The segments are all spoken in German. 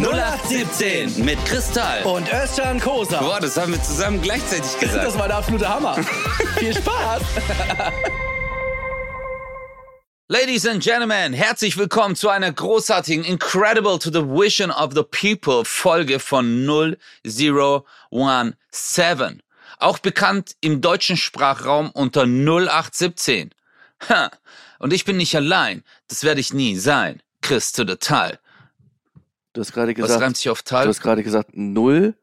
0817 mit Kristall. Und Özcan Kosa. Boah, das haben wir zusammen gleichzeitig gesagt. Das war der absolute Hammer. Viel Spaß. Ladies and Gentlemen, herzlich willkommen zu einer großartigen Incredible to the Vision of the People Folge von 0017. Auch bekannt im deutschen Sprachraum unter 0817. Ha. Und ich bin nicht allein. Das werde ich nie sein. Chris to the Tal. Du hast gerade gesagt. Was reimt sich auf Tal? Du hast gerade gesagt 0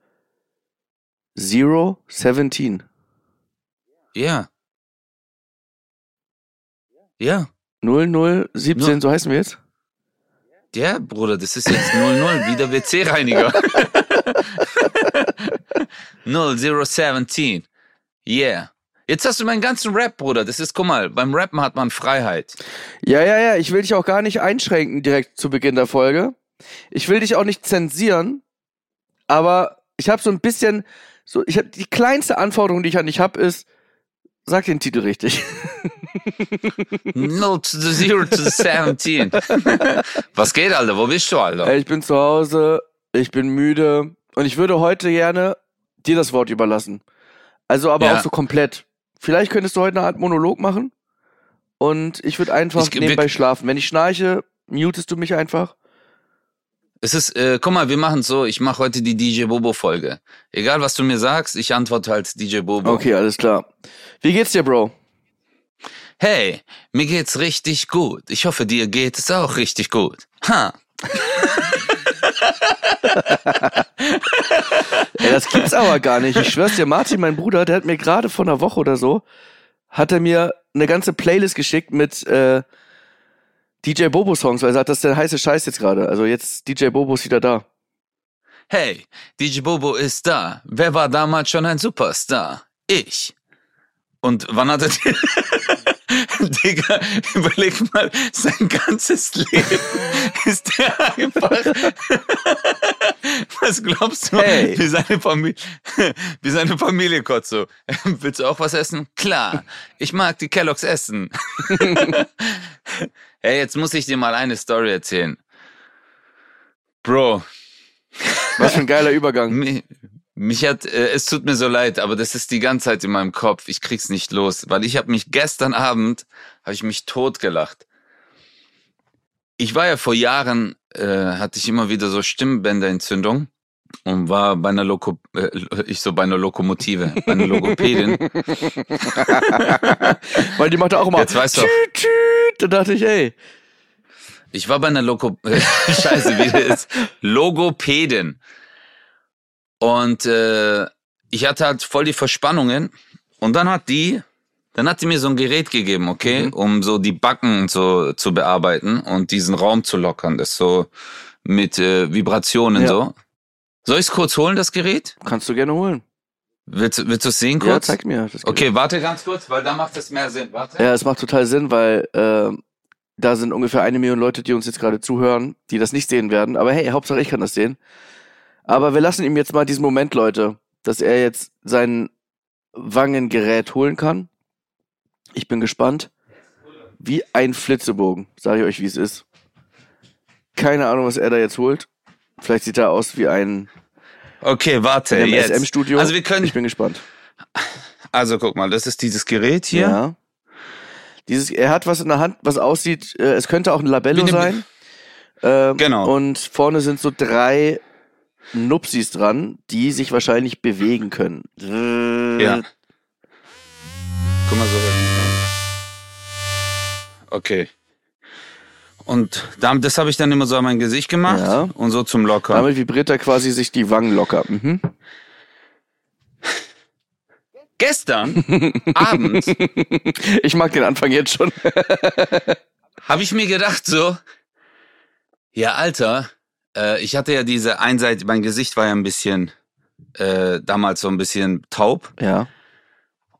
0 17. Ja. Ja. 0 0 17, Nur- so heißen wir jetzt? Ja, Bruder, das ist jetzt 00, wie der WC-Reiniger. 0017. Yeah. Jetzt hast du meinen ganzen Rap, Bruder. Das ist, guck mal, beim Rappen hat man Freiheit. Ja, ja, ja, ich will dich auch gar nicht einschränken direkt zu Beginn der Folge. Ich will dich auch nicht zensieren, aber ich habe so ein bisschen so ich habe die kleinste Anforderung, die ich an dich habe ist sag den Titel richtig. 0 to the 0 to the 17. Was geht, Alter? Wo bist du, Alter? Ich bin zu Hause, ich bin müde und ich würde heute gerne dir das Wort überlassen. Also aber Ja. auch so komplett. Vielleicht könntest du heute eine Art Monolog machen und ich würde einfach Ich- nebenbei schlafen. Wenn ich schnarche, mutest du mich einfach. Es ist, äh, guck mal, wir machen so, ich mache heute die DJ Bobo-Folge. Egal, was du mir sagst, ich antworte halt DJ Bobo. Okay, alles klar. Wie geht's dir, Bro? Hey, mir geht's richtig gut. Ich hoffe, dir geht es auch richtig gut. Ha. Ey, das gibt's aber gar nicht. Ich schwör's dir, Martin, mein Bruder, der hat mir gerade vor einer Woche oder so, hat er mir eine ganze Playlist geschickt mit äh, DJ Bobo Songs, weil er sagt, das ist der heiße Scheiß jetzt gerade. Also jetzt DJ Bobo ist wieder da. Hey, DJ Bobo ist da. Wer war damals schon ein Superstar? Ich. Und wann hat er. Digga, überleg mal, sein ganzes Leben ist er einfach... Was glaubst du, Hey. wie seine Familie, wie seine Familie kocht so? Willst du auch was essen? Klar, ich mag die Kelloggs essen. hey, jetzt muss ich dir mal eine Story erzählen. Bro, Was für ein geiler Übergang. Mich, hat, äh, es tut mir so leid, aber das ist die ganze Zeit in meinem Kopf. Ich krieg's nicht los, weil ich habe mich gestern Abend habe ich mich totgelacht. Ich war ja vor Jahren, äh, hatte ich immer wieder so Stimmbänderentzündung und war bei einer Loko, äh, ich so bei einer Lokomotive, bei einer Logopädin. Weil die macht auch immer Jetzt weißt du auch. tüt, tüt. Da dachte ich, ey, Ich war bei einer Logo Scheiße, wie das ist. Logopädin. Und äh, ich hatte halt voll die Verspannungen. Und dann hat die, dann hat die mir so ein Gerät gegeben, okay, Mhm. um so die Backen so zu bearbeiten und diesen Raum zu lockern. Das so mit äh, Vibrationen Ja. so. Soll ich's kurz holen, das Gerät? kannst du gerne holen. Willst, du- willst du es sehen Ja, kurz? zeig mir. Das okay, warte ganz kurz, weil da macht es mehr Sinn. Warte. Ja, es macht total Sinn, weil äh, da sind ungefähr eine Million Leute, die uns jetzt gerade zuhören, die das nicht sehen werden. Aber hey, Hauptsache ich kann das sehen. Aber wir lassen ihm jetzt mal diesen Moment, Leute, dass er jetzt sein Wangengerät holen kann. Ich bin gespannt. Wie ein Flitzebogen, sage ich euch, wie es ist. Keine Ahnung, was er da jetzt holt. Vielleicht sieht er aus wie ein Okay, warte, im. SM-Studio. Also wir können, Ich bin gespannt. also guck mal, das ist dieses Gerät hier. Ja. Dieses, er hat was in der Hand, was aussieht, äh, es könnte auch ein Labello sein. Ähm, Genau. Und vorne sind so drei Nupsis dran, die sich wahrscheinlich bewegen können. Ja. Guck mal so. Okay. Und damit, das habe ich dann immer so an mein Gesicht gemacht Ja. und so zum Lockern. Damit vibriert er quasi sich die Wangen locker. Mhm. Gestern Abend Ich mag den Anfang jetzt schon. habe ich mir gedacht so, ja Alter, äh, ich hatte ja diese Einseit, mein Gesicht war ja ein bisschen äh, damals so ein bisschen taub Ja.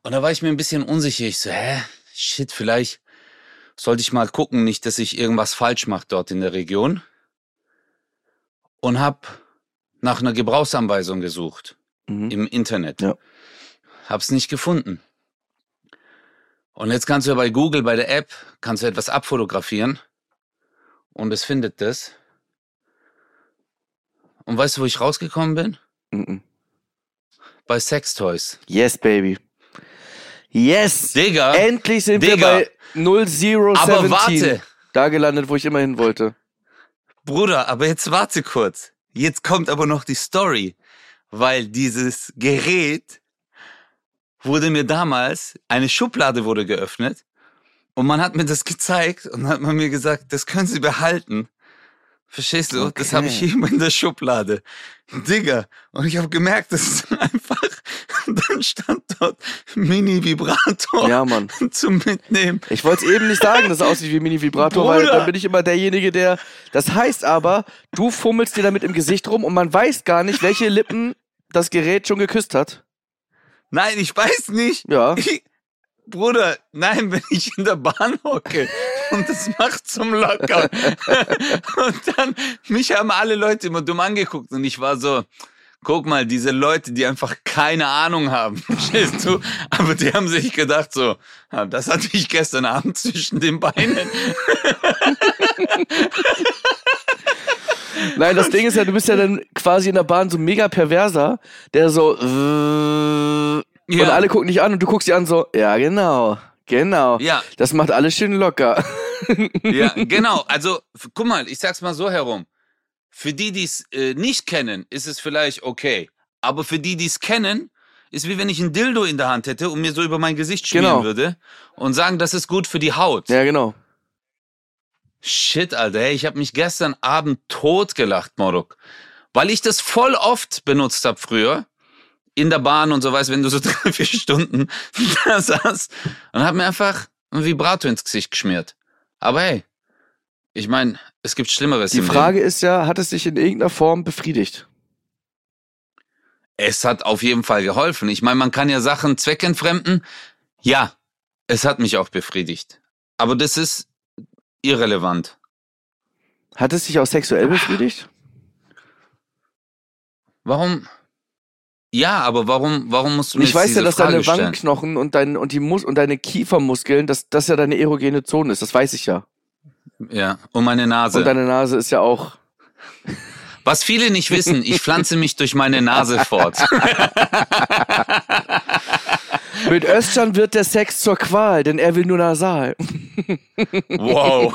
und da war ich mir ein bisschen unsicher. Ich so, hä, shit, vielleicht sollte ich mal gucken, nicht, dass ich irgendwas falsch mache dort in der Region. Und hab nach einer Gebrauchsanweisung gesucht Mhm. im Internet. Ja. Hab's nicht gefunden. Und jetzt kannst du ja bei Google, bei der App, kannst du etwas abfotografieren und es findet das. Und weißt du, wo ich rausgekommen bin? Mhm. Bei Sextoys. Yes, baby. Yes! Digga, Endlich sind wir Digga. bei 0017. aber warte. Da gelandet, wo ich immer hin wollte. Bruder, aber jetzt warte kurz. Jetzt kommt aber noch die Story. Weil dieses Gerät wurde mir damals, eine Schublade wurde geöffnet und man hat mir das gezeigt und hat man mir gesagt, das können Sie behalten. Verstehst du? Das Okay. habe ich hier immer in der Schublade. Digga. Und ich habe gemerkt, das ist einfach, dann stand dort Mini-Vibrator Ja, Mann. zum Mitnehmen. Ich wollte es eben nicht sagen, dass es aussieht wie Mini-Vibrator, weil dann bin ich immer derjenige, der. Das heißt aber, du fummelst dir damit im Gesicht rum und man weiß gar nicht, welche Lippen das Gerät schon geküsst hat. Nein, ich weiß nicht. Ja. Ich, Bruder, nein, wenn ich in der Bahn hocke und das macht zum Locker. und dann, mich haben alle Leute immer dumm angeguckt und ich war so, guck mal, diese Leute, die einfach keine Ahnung haben, verstehst du? Aber die haben sich gedacht so, ah, das hatte ich gestern Abend zwischen den Beinen. Nein, das Ding ist ja, du bist ja dann quasi in der Bahn so mega perverser, der so. Äh, Und alle gucken dich an und du guckst sie an so, ja, genau. Genau. Ja. Das macht alles schön locker. Ja, genau. Also, guck mal, ich sag's mal so herum. Für die, die es äh, nicht kennen, ist es vielleicht okay. Aber für die, die es kennen, ist wie wenn ich ein Dildo in der Hand hätte und mir so über mein Gesicht schmieren Genau. würde und sagen, das ist gut für die Haut. Ja, genau. Shit, Alter, hey, ich habe mich gestern Abend totgelacht, Moruk. Weil ich das voll oft benutzt habe früher. In der Bahn und so, weißt wenn du so drei, vier Stunden da saßt und hab mir einfach ein Vibrator ins Gesicht geschmiert. Aber hey, ich meine, es gibt Schlimmeres Die Frage ist ja, hat es dich in irgendeiner Form befriedigt? Es hat auf jeden Fall geholfen. Ich meine, man kann ja Sachen zweckentfremden. Ja, es hat mich auch befriedigt. Aber das ist irrelevant. Hat es dich auch sexuell befriedigt? Warum? Ja, aber warum, warum musst du mir Ich weiß ja, dass Frage deine stellen? Wangenknochen und, dein, und, die Mus und deine Kiefermuskeln, dass das ja deine erogene Zone ist. Das weiß ich ja. Ja, und meine Nase. Und deine Nase ist ja auch. Was viele nicht wissen, ich pflanze mich durch meine Nase fort. Mit Özcan wird der Sex zur Qual, denn er will nur nasal. Wow.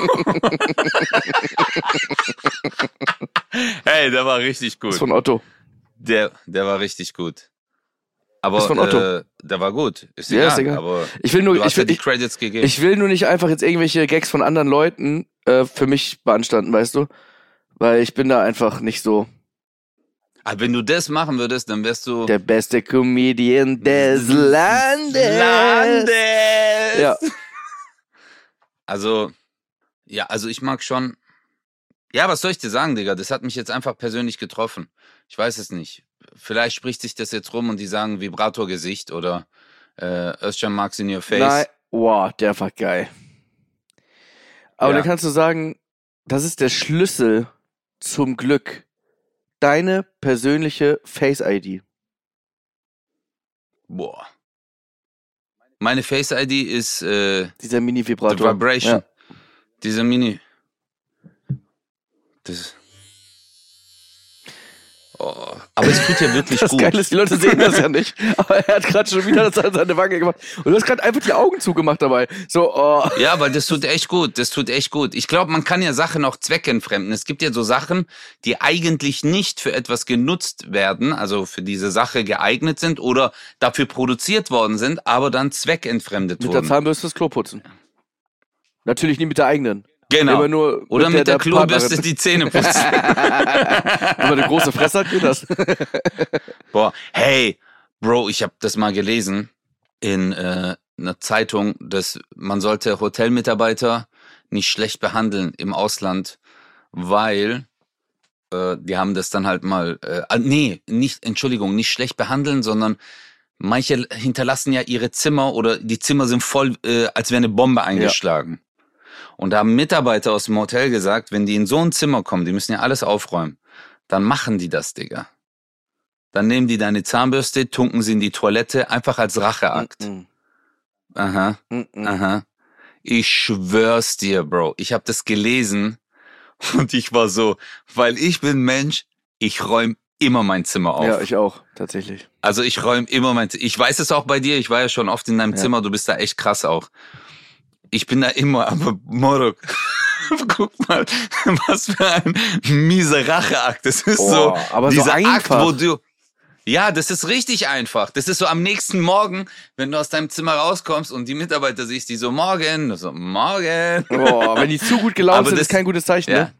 hey, der war richtig Das ist gut. von Otto. Der, der war richtig gut. Aber Ist von Otto. Äh, der war gut. Ist Ja, egal, ist egal. aber Ich will nur, ich will, ja Credits gegeben. ich will nur nicht einfach jetzt irgendwelche Gags von anderen Leuten äh, für mich beanstanden, weißt du? Weil ich bin da einfach nicht so Aber wenn du das machen würdest, dann wärst du der beste Comedian des Landes. Landes. Ja. Also, ja, also ich mag schon. Ja, was soll ich dir sagen, Digga? Das hat mich jetzt einfach persönlich getroffen. Ich weiß es nicht. Vielleicht spricht sich das jetzt rum und die sagen Vibratorgesicht oder äh, Özcan Marks in your face. Nein, wow, der war geil. Aber Ja. dann kannst du sagen, das ist der Schlüssel zum Glück. Deine persönliche Face-ID. Boah. Meine Face ID ist äh, Dieser Mini-Vibrator. Vibration. Ja. Diese Mini. Das. Oh, aber es tut ja wirklich Das gut. Geile ist, die Leute sehen das ja nicht. Aber er hat gerade schon wieder das an seine Wange gemacht. Und du hast gerade einfach die Augen zugemacht dabei. So, oh. Ja, weil das tut echt gut. Das tut echt gut. Ich glaube, man kann ja Sachen auch zweckentfremden. Es gibt ja so Sachen, die eigentlich nicht für etwas genutzt werden, also für diese Sache geeignet sind oder dafür produziert worden sind, aber dann zweckentfremdet Mit der wurden. Zahnbürste das Klo putzen. Natürlich nie mit der eigenen. Genau. Nur Oder mit der, Klobürste Partnerin. die Zähne putzen. Wenn man eine große Fresse hat, geht das. Boah, hey, Bro, ich habe das mal gelesen in äh, einer Zeitung, dass man sollte Hotelmitarbeiter nicht schlecht behandeln im Ausland, weil äh, die haben das dann halt mal, äh, nee, nicht, Entschuldigung, nicht schlecht behandeln, sondern manche hinterlassen ja ihre Zimmer oder die Zimmer sind voll, äh, als wäre eine Bombe eingeschlagen. Und da haben Mitarbeiter aus dem Hotel gesagt, wenn die in so ein Zimmer kommen, die müssen ja alles aufräumen, dann machen die das, Digga. Dann nehmen die deine Zahnbürste, tunken sie in die Toilette, einfach als Racheakt. Mm, Aha, mm, mm. aha. Ich schwör's dir, Bro. Ich habe das gelesen und ich war so, weil ich bin Mensch, ich räume immer mein Zimmer auf. Ja, ich auch, tatsächlich. Also ich räume immer mein Zimmer. Ich weiß es auch bei dir, ich war ja schon oft in deinem Ja. Zimmer, du bist da echt krass auch. Ich bin da immer, aber Morok, guck mal, was für ein mieser Racheakt. Das ist Oh, so, aber so dieser Akt, wo du, ja, das ist richtig einfach. Das ist so am nächsten Morgen, wenn du aus deinem Zimmer rauskommst und die Mitarbeiter siehst, die so, morgen, so, morgen. Boah, wenn die zu gut gelaunt Aber sind, das- ist kein gutes Zeichen, Ja. ne?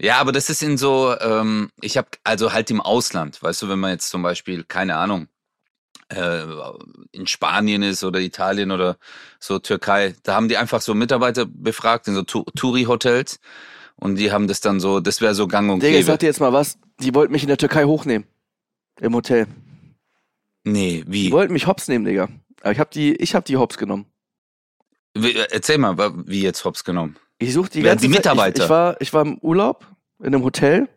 Ja, aber das ist in so, ähm, ich habe also halt im Ausland, weißt du, wenn man jetzt zum Beispiel, keine Ahnung, äh, in Spanien ist oder Italien oder so Türkei, da haben die einfach so Mitarbeiter befragt in so Tu- Touri-Hotels und die haben das dann so, das wäre so gang und Digga, ich sag gäbe. dir jetzt mal was. Die wollten mich in der Türkei hochnehmen. Im Hotel. Nee, Die wie? wollten mich hops nehmen, Digga. Aber ich hab die, ich hab die hops genommen. wie? Erzähl mal, wie jetzt hops genommen. Ich suchte die Wer- ganze die Zeit- Mitarbeiter? Ich, ich, war, ich war im Urlaub in einem Hotel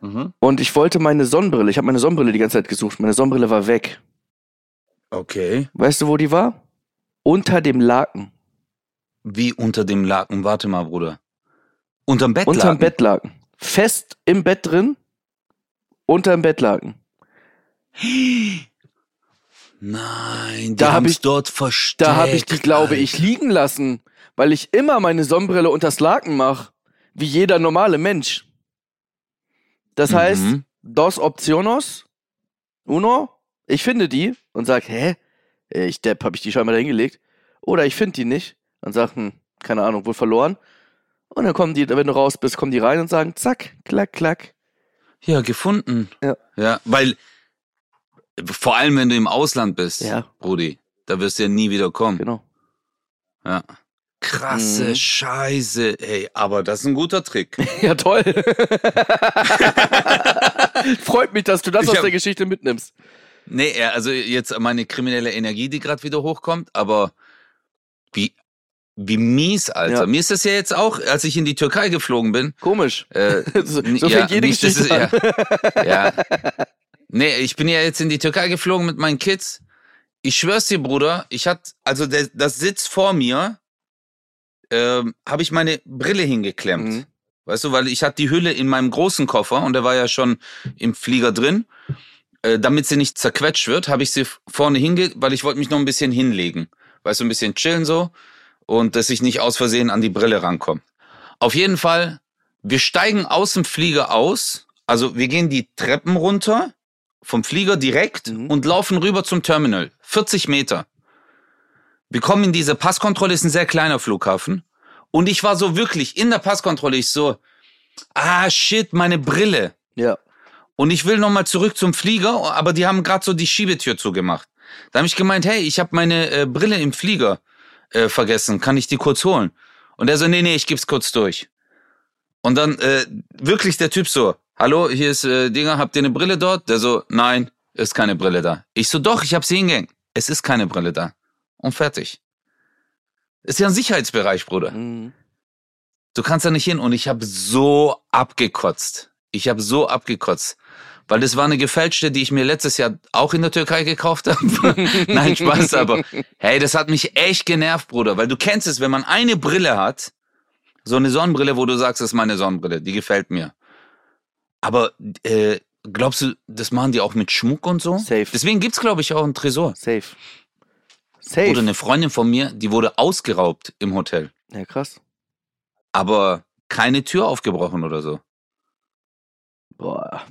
Mhm. und ich wollte meine Sonnenbrille. Ich habe meine Sonnenbrille die ganze Zeit gesucht. Meine Sonnenbrille war weg. Okay. Weißt du, wo die war? Unter dem Laken. Wie unter dem Laken? Warte mal, Bruder. Unterm Bettlaken? Unterm Bettlaken. Fest im Bett drin. Unterm Bettlaken. Nein, die Da hab haben's ich- dort versteckt. Da habe ich die, glaube ich, liegen lassen, weil ich immer meine Sonnenbrille unters Laken mache, wie jeder normale Mensch. Das heißt, Mhm. dos opcionos, uno, ich finde die und sag, hä, ich Depp, habe ich die scheinbar da hingelegt. Oder ich finde die nicht und sag, hm, keine Ahnung, wohl verloren. Und dann kommen die, wenn du raus bist, kommen die rein und sagen, zack, klack, klack. Ja, gefunden. Ja. Ja, weil vor allem, wenn du im Ausland bist, Ja. Brudi, da wirst du ja nie wieder kommen. Genau. Ja. Krasse Mhm. Scheiße, ey, aber das ist ein guter Trick. Ja, toll. Freut mich, dass du das Ich aus hab- der Geschichte mitnimmst. Nee, ja, also jetzt meine kriminelle Energie, die gerade wieder hochkommt, aber wie, wie mies, Alter. Ja. Mir ist das ja jetzt auch, als ich in die Türkei geflogen bin. Komisch. Äh, So, so fängt jede nicht, Geschichte an. ist- Ja, ja. Nee, ich bin ja jetzt in die Türkei geflogen mit meinen Kids. Ich schwör's dir, Bruder, ich hatte, also der, das Sitz vor mir, ähm, habe ich meine Brille hingeklemmt. Mhm. Weißt du, weil ich hatte die Hülle in meinem großen Koffer und der war ja schon im Flieger drin. Äh, damit sie nicht zerquetscht wird, habe ich sie vorne hinge, weil ich wollte mich noch ein bisschen hinlegen. Weißt du, ein bisschen chillen so und dass ich nicht aus Versehen an die Brille rankomme. Auf jeden Fall, wir steigen aus dem Flieger aus, also wir gehen die Treppen runter vom Flieger direkt Mhm. und laufen rüber zum Terminal. 40 Meter. Wir kommen in diese Passkontrolle, ist ein sehr kleiner Flughafen. Und ich war so wirklich in der Passkontrolle, ich so, ah shit, meine Brille. Ja. Und ich will nochmal zurück zum Flieger, aber die haben gerade so die Schiebetür zugemacht. Da habe ich gemeint, hey, ich habe meine äh, Brille im Flieger äh, vergessen, kann ich die kurz holen? Und er so, nee, nee, ich geb's kurz durch. Und dann äh, wirklich der Typ so, hallo, hier ist äh, Dinger, habt ihr eine Brille dort? Der so, nein, ist keine Brille da. Ich so, doch, ich hab sie hingehängt. Es ist keine Brille da. Und fertig. Ist ja ein Sicherheitsbereich, Bruder. Mhm. Du kannst da nicht hin. Und ich habe so abgekotzt. Ich habe so abgekotzt. Weil das war eine gefälschte, die ich mir letztes Jahr auch in der Türkei gekauft habe. Nein, Spaß, aber hey, das hat mich echt genervt, Bruder. Weil du kennst es, wenn man eine Brille hat, so eine Sonnenbrille, wo du sagst, das ist meine Sonnenbrille, die gefällt mir. Aber äh, glaubst du, das machen die auch mit Schmuck und so? Safe. Deswegen gibt's, glaube ich, auch einen Tresor. Safe. Safe. Oder eine Freundin von mir, die wurde ausgeraubt im Hotel. ja, krass. aber keine Tür aufgebrochen oder so. Boah.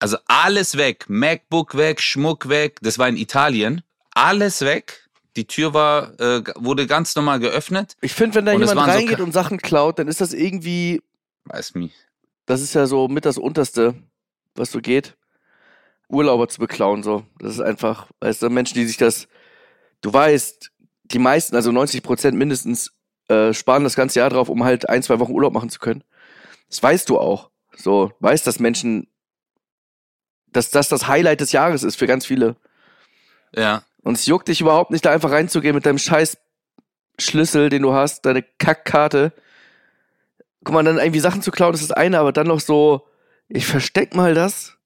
Also alles weg, MacBook weg, Schmuck weg. Das war in Italien. Alles weg. Die Tür war äh, wurde ganz normal geöffnet. Ich finde, wenn da Und jemand so reingeht Ka- und Sachen klaut, dann ist das irgendwie, Weiß mich. das ist ja so mit das Unterste, was so geht. Urlauber zu beklauen, so. Das ist einfach, weißt du, Menschen, die sich das, du weißt, die meisten, also 90 Prozent mindestens, äh, sparen das ganze Jahr drauf, um halt ein, zwei Wochen Urlaub machen zu können. Das weißt du auch. So, weißt, dass Menschen, dass das das Highlight des Jahres ist für ganz viele. Ja. Und es juckt dich überhaupt nicht, da einfach reinzugehen mit deinem scheiß Schlüssel, den du hast, deine Kackkarte. Guck mal, dann irgendwie Sachen zu klauen, das ist das eine, aber dann noch so, ich versteck mal das.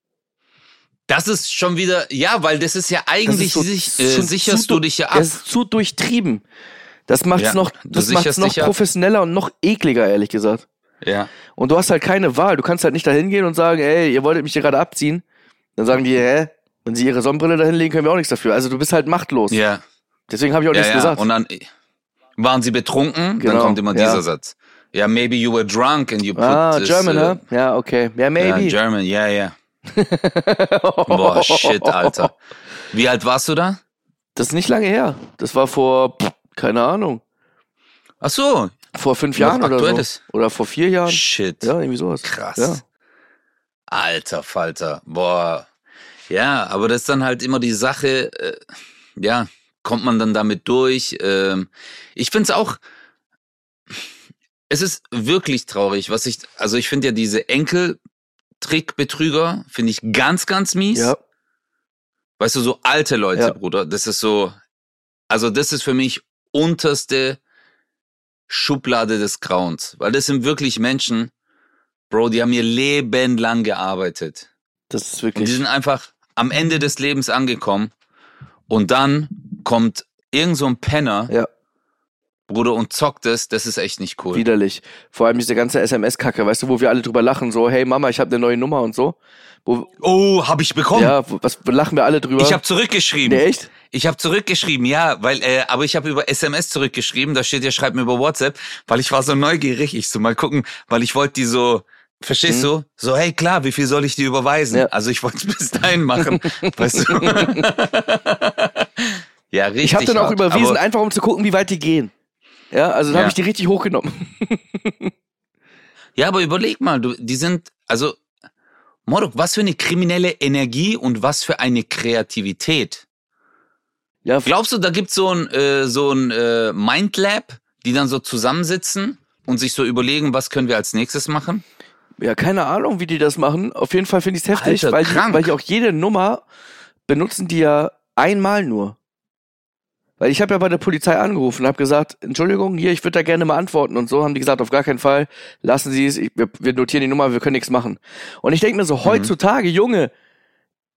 Das ist schon wieder, ja, weil das ist ja eigentlich, ist so sich, zu- äh, zu- sicherst zu- du dich ja ab. Das ist zu durchtrieben. Das macht's Ja, noch, das macht's noch dich ab. professioneller und noch ekliger, ehrlich gesagt. Ja. Und du hast halt keine Wahl. Du kannst halt nicht dahin gehen und sagen, ey, ihr wolltet mich hier gerade abziehen. Dann sagen die, hä? Wenn sie ihre Sonnenbrille dahin legen, können wir auch nichts dafür. Also du bist halt machtlos. Ja. Deswegen habe ich auch ja, nichts ja. gesagt. Und dann waren sie betrunken, Genau, dann kommt immer ja. dieser Satz. Ja, maybe you were drunk and you put ah, this, German, äh, hä? Ja, okay. Ja, maybe. Ja, German, ja, ja. Boah, shit, Alter. Wie alt warst du da? Das ist nicht lange her. Das war vor, keine Ahnung, Ach so, vor fünf Noch Jahren oder so. Oder vor vier Jahren. shit. Ja, irgendwie sowas. Krass. Ja. Alter Falter. Boah. Ja, aber das ist dann halt immer die Sache, äh, ja, kommt man dann damit durch? Ähm, ich find's auch, es ist wirklich traurig, was ich, also ich finde ja diese Enkeltrickbetrüger, finde ich ganz, ganz mies. Ja. Weißt du, so alte Leute, Ja. Bruder, das ist so, also das ist für mich unterste Schublade des Grauens, weil das sind wirklich Menschen, Bro, die haben ihr Leben lang gearbeitet. Das ist Und die wirklich. sind einfach am Ende des Lebens angekommen und dann kommt irgend so ein Penner, Ja. Bruder, und zockt es, das ist echt nicht cool. Widerlich. Vor allem diese ganze SMS-Kacke, weißt du, wo wir alle drüber lachen, so, hey Mama, ich habe eine neue Nummer und so. Wo, Oh, hab ich bekommen. ja, was lachen wir alle drüber? Ich habe zurückgeschrieben. nee, echt? Ich habe zurückgeschrieben, ja, weil, äh, aber ich habe über SMS zurückgeschrieben, da steht ja, schreib mir über WhatsApp, weil ich war so neugierig, ich so mal gucken, weil ich wollte die so, verstehst Mhm. du? So, hey klar, wie viel soll ich dir überweisen? Ja. Also ich wollte es bis dahin machen, weißt du? ja, richtig. Ich habe dann auch hart, überwiesen, einfach um zu gucken, wie weit die gehen. Ja, also dann Ja. habe ich die richtig hochgenommen. Ja, aber überleg mal, du, die sind, also, Morok, was für eine kriminelle Energie und was für eine Kreativität. Ja, Glaubst du, da gibt's so ein, äh, so ein äh, Mindlab, die dann so zusammensitzen und sich so überlegen, was können wir als nächstes machen? ja, keine Ahnung, wie die das machen. Auf jeden Fall finde ich es heftig, Alter, weil, krank. weil die auch jede Nummer benutzen die ja einmal nur. Weil ich habe ja bei der Polizei angerufen und habe gesagt, Entschuldigung, hier, ich würde da gerne mal antworten und so. Haben die gesagt, auf gar keinen Fall, lassen Sie es, ich, wir, wir notieren die Nummer, wir können nichts machen. Und ich denke mir Mhm. so, heutzutage, Junge,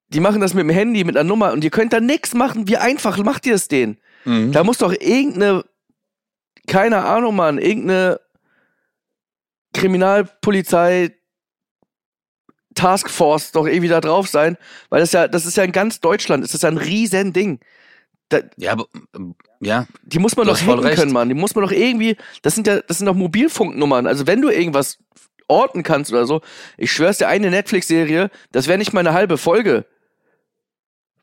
die machen das mit dem Handy, mit einer Nummer und ihr könnt da nichts machen. Wie einfach macht ihr es denen? Mhm. Da muss doch irgendeine, keine Ahnung, Mann, irgendeine Kriminalpolizei Taskforce doch irgendwie da drauf sein, weil das ja, das ist ja in ganz Deutschland, das ist ja ein riesen Ding. Da, Ja, aber, ähm, ja, die muss man doch hacken recht. können, Mann. Die muss man doch irgendwie, das sind ja, das sind doch Mobilfunknummern. Also wenn du irgendwas orten kannst oder so, ich schwör's dir, eine Netflix-Serie, das wäre nicht mal eine halbe Folge.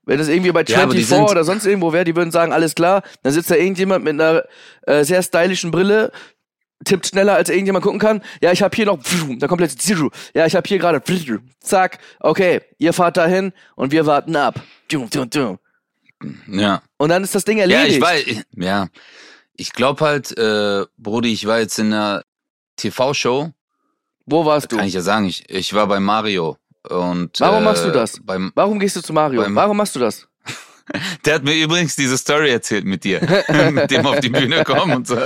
Wenn das irgendwie bei Ja, aber die 24 sind- oder sonst irgendwo wäre, die würden sagen, alles klar, dann sitzt da irgendjemand mit einer äh, sehr stylischen Brille, tippt schneller als irgendjemand gucken kann. Ja, ich habe hier noch, da kommt plötzlich Zero. Ja, ich habe hier gerade, zack, okay, ihr fahrt dahin und wir warten ab. Ja. Und dann ist das Ding Ja, erledigt. ich weiß, ja. Ich glaube halt, äh, Brudi, ich war jetzt in einer TV-Show, Wo warst du? kann ich ja sagen, ich, ich war bei Mario und Warum äh, machst du das? Beim, Warum gehst du zu Mario? Beim- Warum machst du das? der hat mir übrigens diese Story erzählt mit dir, mit dem auf die Bühne kommen und so.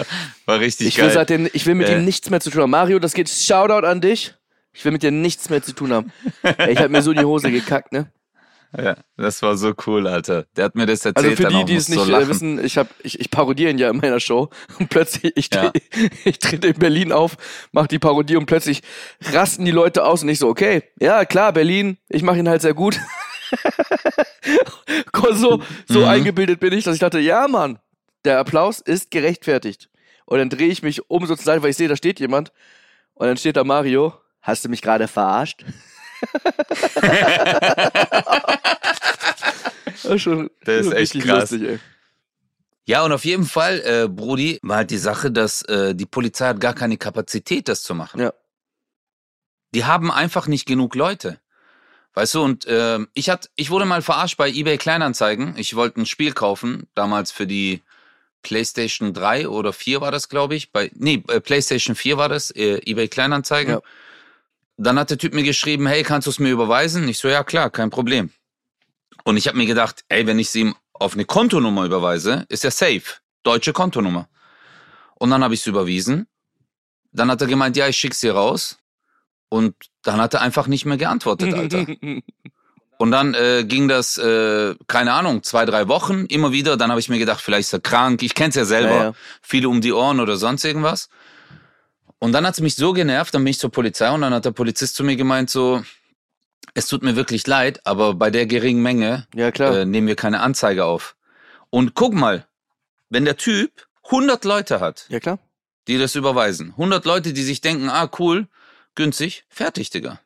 War richtig Ich will, geil. seitdem, ich will mit Äh. ihm nichts mehr zu tun haben. Mario, das geht Shoutout an dich. Ich will mit dir nichts mehr zu tun haben. Ey, ich hab mir so in die Hose gekackt, ne? Ja, das war so cool, Alter. Der hat mir das erzählt. Also für die, die es nicht so äh, wissen, ich hab, ich, ich parodiere ihn ja in meiner Show und plötzlich, ich, Ja. ich trete in Berlin auf, mach die Parodie und plötzlich rasten die Leute aus und ich so, okay, ja klar, Berlin, ich mache ihn halt sehr gut. so so Mhm. eingebildet bin ich, dass ich dachte, ja Mann, der Applaus ist gerechtfertigt. Und dann drehe ich mich um so zur Seite, weil ich sehe, da steht jemand und dann steht da Mario, hast du mich gerade verarscht? das ist schon, Das ist echt krass. Lustig, ey. Ja, und auf jeden Fall, äh, Brudi, war halt die Sache, dass äh, die Polizei hat gar keine Kapazität, das zu machen. Ja. Die haben einfach nicht genug Leute. Weißt du, und ähm, ich hat, ich wurde mal verarscht bei eBay Kleinanzeigen. Ich wollte ein Spiel kaufen, damals für die PlayStation 3 oder 4 war das, glaube ich. Bei, nee, äh, PlayStation 4 war das, äh, eBay Kleinanzeigen. Ja. Dann hat der Typ mir geschrieben, hey, kannst du es mir überweisen? Ich so, ja klar, kein Problem. Und ich habe mir gedacht, ey, wenn ich sie ihm auf eine Kontonummer überweise, ist ja safe. Deutsche Kontonummer. Und dann habe ich es überwiesen. Dann hat er gemeint, ja, ich schick's dir raus. Und dann hat er einfach nicht mehr geantwortet, Alter. Und dann äh, ging das, äh, keine Ahnung, zwei, drei Wochen, immer wieder. Dann habe ich mir gedacht, vielleicht ist er krank. Ich kenn's ja selber. Ja, ja. Viele um die Ohren oder sonst irgendwas. Und dann hat es mich so genervt, dann bin ich zur Polizei und dann hat der Polizist zu mir gemeint so, es tut mir wirklich leid, aber bei der geringen Menge Ja, klar. äh, nehmen wir keine Anzeige auf. Und guck mal, wenn der Typ 100 Leute hat, ja, klar. die das überweisen, 100 Leute, die sich denken, ah cool, günstig, fertig, Digga.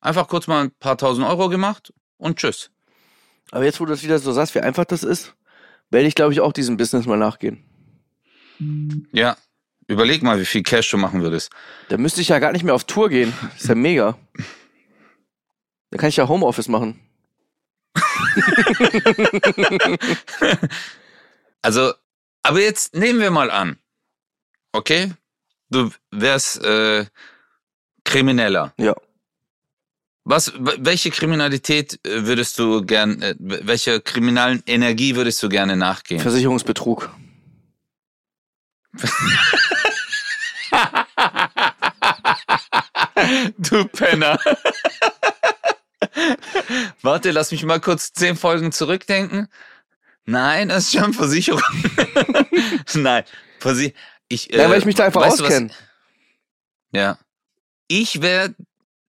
Einfach kurz mal ein paar tausend Euro gemacht und tschüss. Aber jetzt, wo du das wieder so sagst, wie einfach das ist, werde ich, glaube ich, auch diesem Business mal nachgehen. Ja, überleg mal, wie viel Cash du machen würdest. Da müsste ich ja gar nicht mehr auf Tour gehen. Das ist ja mega. Da kann ich ja Homeoffice machen. Also, aber jetzt nehmen wir mal an, okay? Du wärst äh, Krimineller. Ja. Was, welche Kriminalität äh, würdest du gern, äh, welcher kriminalen Energie würdest du gerne nachgehen? Versicherungsbetrug. du Penner. Warte, lass mich mal kurz zehn Folgen zurückdenken. Nein, das ist schon Versicherung. Nein, Versi ich, äh, Ja, weil ich mich da einfach auskenne. Ja. Ich wäre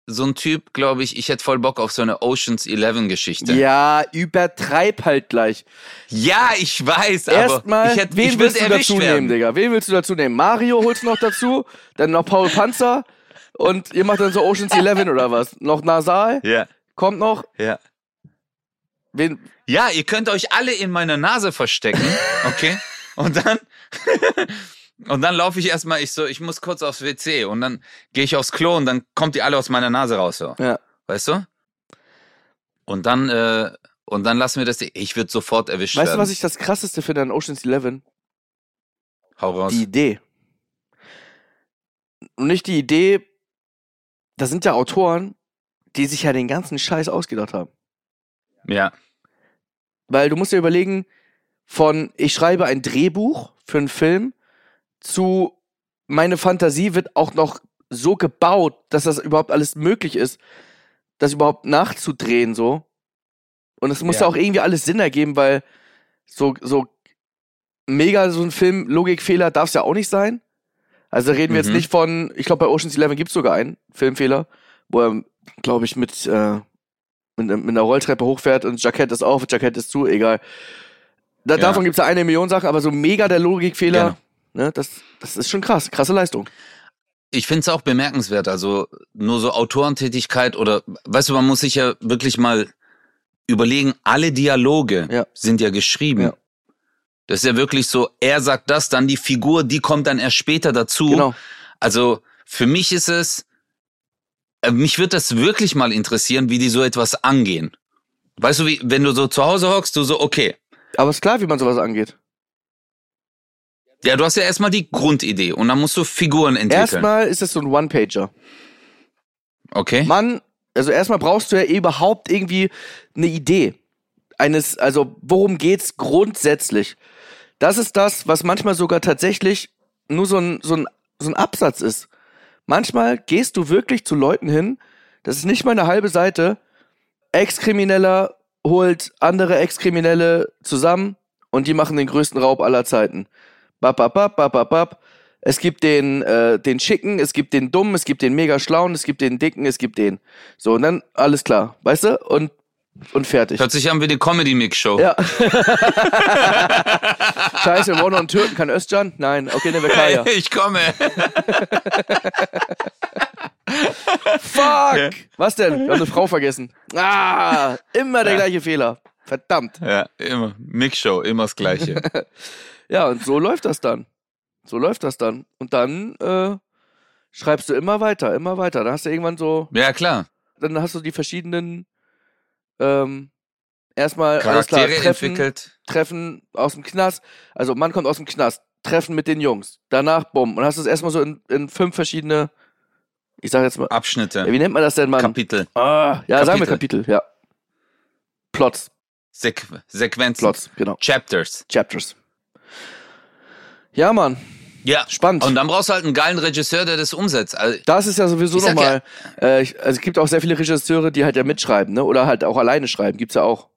so ein Typ, glaube ich, ich hätte voll Bock auf so eine Oceans 11 Geschichte. Ja, übertreib halt gleich. Ja, ich weiß, aber Erstmal, ich, hätte, wen ich willst du dazu werden. nehmen, Digga? Wen willst du dazu nehmen? Mario holst du noch dazu, dann noch Paul Panzer und ihr macht dann so Oceans 11 oder was? Noch Nasal? Ja, Kommt noch? ja. Wen? Ja, ihr könnt euch alle in meiner Nase verstecken, okay? Und dann und dann laufe ich erstmal, ich so, ich muss kurz aufs WC und dann gehe ich aufs Klo und dann kommt die alle aus meiner Nase raus, so. Ja. Weißt du? Und dann äh, und dann lassen wir das. Ich würde sofort erwischt Weißt du, werden. was ich das krasseste finde an Oceans 11? Hau raus. Die Idee. Und nicht die Idee, da sind ja Autoren, die sich ja den ganzen Scheiß ausgedacht haben. ja, Weil du musst dir überlegen, von ich schreibe ein Drehbuch für einen Film zu meine Fantasie wird auch noch so gebaut, dass das überhaupt alles möglich ist, das überhaupt nachzudrehen so. Und es muss ja. Ja. auch irgendwie alles Sinn ergeben, weil so so mega so ein Film Logikfehler darf es ja auch nicht sein. Also reden wir jetzt Mhm. nicht von, ich glaube bei Ocean's Eleven gibt es sogar einen Filmfehler, wo er, glaube ich, mit, äh, mit, mit einer Rolltreppe hochfährt und Jackett ist auf, Jackett ist zu, egal. Da, Ja. Davon gibt es ja eine Million Sachen, aber so mega der Logikfehler, Genau. ne, das, das ist schon krass, krasse Leistung. ich finde es auch bemerkenswert. Also nur so Autorentätigkeit oder, weißt du, man muss sich ja wirklich mal überlegen. Alle Dialoge Ja. sind ja geschrieben. Ja. Das ist ja wirklich so. Er sagt das, dann die Figur, die kommt dann erst später dazu. Genau. Also für mich ist es, äh, mich würde das wirklich mal interessieren, wie die so etwas angehen. Weißt du, wie, wenn du so zu Hause hockst, du so, okay. Aber ist klar, wie man sowas angeht. Ja, du hast ja erstmal die Grundidee und dann musst du Figuren entwickeln. Erstmal ist es so ein One-Pager. okay. Mann, also erstmal brauchst du ja überhaupt irgendwie eine Idee. Eines, also worum geht's grundsätzlich? Das ist das, was manchmal sogar tatsächlich nur so ein, so ein, so ein Absatz ist. Manchmal gehst du wirklich zu Leuten hin, das ist nicht mal eine halbe Seite, Ex-Krimineller holt andere Ex-Kriminelle zusammen und die machen den größten Raub aller Zeiten. Bap, bap, bap, bap, bap, bap. Es gibt den, äh, den Schicken, es gibt den Dummen, es gibt den mega Schlauen, es gibt den Dicken, es gibt den. So, und dann alles klar, weißt du? Und, und fertig. Sich an wie die Comedy-Mix-Show. Ja. Scheiße, wir wollen noch einen Türken, kann Özcan? Nein, okay, nehmen wir Kaya. Ich komme. Fuck! Was denn? Wir haben eine Frau vergessen. Ah, immer der gleiche Fehler. Verdammt. Ja, immer. Mix-Show, immer das Gleiche. Ja, und so läuft das dann. So läuft das dann. Und dann äh, schreibst du immer weiter, immer weiter. Dann hast du irgendwann so, ja, klar. dann hast du die verschiedenen ähm, erstmal alles klar, Treffen, entwickelt. Treffen aus dem Knast. Also Mann kommt aus dem Knast, Treffen mit den Jungs. Danach bumm. Und hast du es erstmal so in, in fünf verschiedene, ich sag jetzt mal, Abschnitte. ja, wie nennt man das denn, Mann? Kapitel. ah, ja, sagen wir Kapitel, ja. Plots, Sequ Sequenzen. Plots, genau. Chapters. Chapters. Ja, Mann, Ja. spannend. Und dann brauchst du halt einen geilen Regisseur, der das umsetzt. Also, Das ist ja sowieso nochmal. Äh, ich- also es gibt auch sehr viele Regisseure, die halt ja mitschreiben, ne? Oder halt auch alleine schreiben. Gibt's ja auch.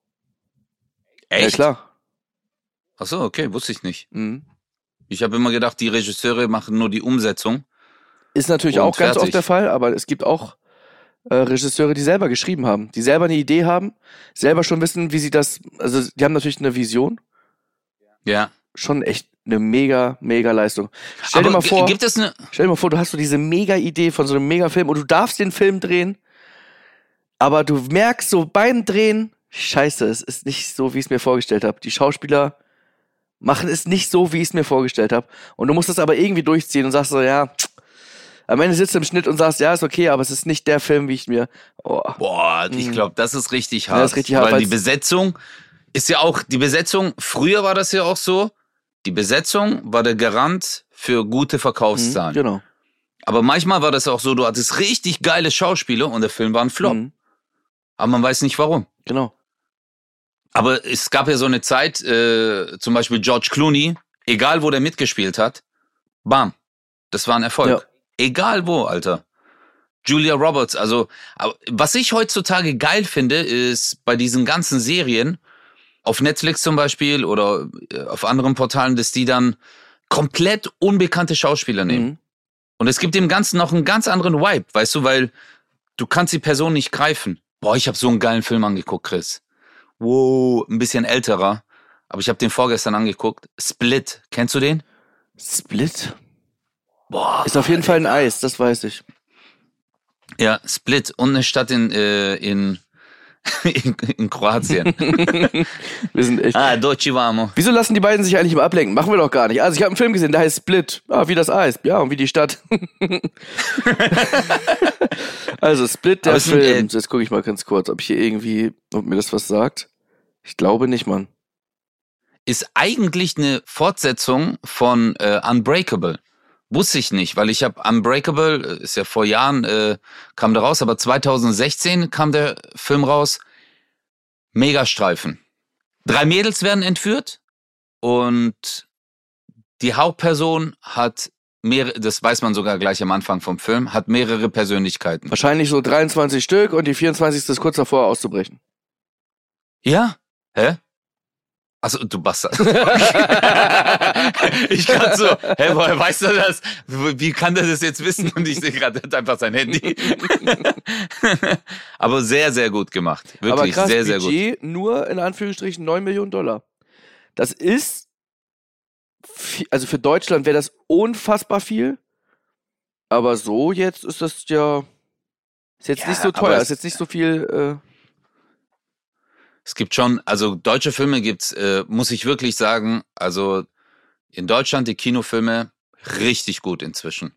echt? Ja, klar. Ach so, okay, wusste ich nicht. Mhm. Ich habe immer gedacht, die Regisseure machen nur die Umsetzung. Ist natürlich auch ganz fertig. oft der Fall, aber es gibt auch äh, Regisseure, die selber geschrieben haben, die selber eine Idee haben, selber schon wissen, wie sie das, also die haben natürlich eine Vision, Ja. schon echt eine mega, mega Leistung. Stell Aber dir mal vor, Gibt es eine. stell dir mal vor, du hast so diese mega Idee von so einem mega Film und du darfst den Film drehen, aber du merkst so beim Drehen, scheiße, es ist nicht so, wie ich es mir vorgestellt habe. Die Schauspieler machen es nicht so, wie ich es mir vorgestellt habe. Und du musst es aber irgendwie durchziehen und sagst so, ja, am Ende sitzt du im Schnitt und sagst, ja, ist okay, aber es ist nicht der Film, wie ich mir. Oh. Boah, ich Mhm. glaube, das ist richtig Ja, hart. das ist richtig hart, weil die Besetzung ist ja auch, die Besetzung, früher war das ja auch so, die Besetzung war der Garant für gute Mhm, Verkaufszahlen. genau. Aber manchmal war das auch so, du hattest richtig geile Schauspieler und der Film war ein Flop. Mhm, Aber man weiß nicht warum. genau. Aber es gab ja so eine Zeit, äh, zum Beispiel George Clooney, egal wo der mitgespielt hat, bam, das war ein Erfolg. Ja. Egal wo, Alter. Julia Roberts, also, was ich heutzutage geil finde, ist bei diesen ganzen Serien, auf Netflix zum Beispiel oder äh, auf anderen Portalen, dass die dann komplett unbekannte Schauspieler nehmen. Mhm. Und es gibt dem Ganzen noch einen ganz anderen Vibe, weißt du, weil du kannst die Person nicht greifen. Boah, ich habe so einen geilen Film angeguckt, Chris. Wow, ein bisschen älterer, aber ich habe den vorgestern angeguckt. Split, kennst du den? Split Boah, ist auf jeden Fall ein Eis, das weiß ich. ja, Split und eine Stadt in äh, in in, in Kroatien. Wir sind echt. ah, Dolce Vamo. Wieso lassen die beiden sich eigentlich immer ablenken? Machen wir doch gar nicht. Also ich habe einen Film gesehen, der heißt Split. Ah, wie das Eis. Ja, und wie die Stadt. also Split, der Film. äh, Jetzt gucke ich mal ganz kurz, ob hier irgendwie, ob mir das was sagt. Ich glaube nicht, Mann. Ist eigentlich eine Fortsetzung von äh, Unbreakable. Wusste ich nicht, weil ich habe Unbreakable, äh, ist ja vor Jahren, äh, kam der raus, aber 2016 kam der Film raus. Megastreifen. Drei Mädels werden entführt und die Hauptperson hat mehrere, das weiß man sogar gleich am Anfang vom Film, hat mehrere Persönlichkeiten. Wahrscheinlich so 23 Stück und die 24. ist kurz davor auszubrechen. Ja? Hä? Also du Bastard. ich kann so, hä, woher weißt du das? Wie kann der das jetzt wissen? Und ich sehe gerade, er hat einfach sein Handy. Aber sehr, sehr gut gemacht. Aber Wirklich krass, sehr, sehr gut. Budget nur in Anführungsstrichen 9 Millionen Dollar. Das ist, viel, also für Deutschland wäre das unfassbar viel. Aber so jetzt ist das ja, ist jetzt Ja, nicht so aber teuer, ist jetzt nicht so viel, äh, Es gibt schon, also deutsche Filme gibt's, äh, muss ich wirklich sagen, also in Deutschland die Kinofilme richtig gut inzwischen.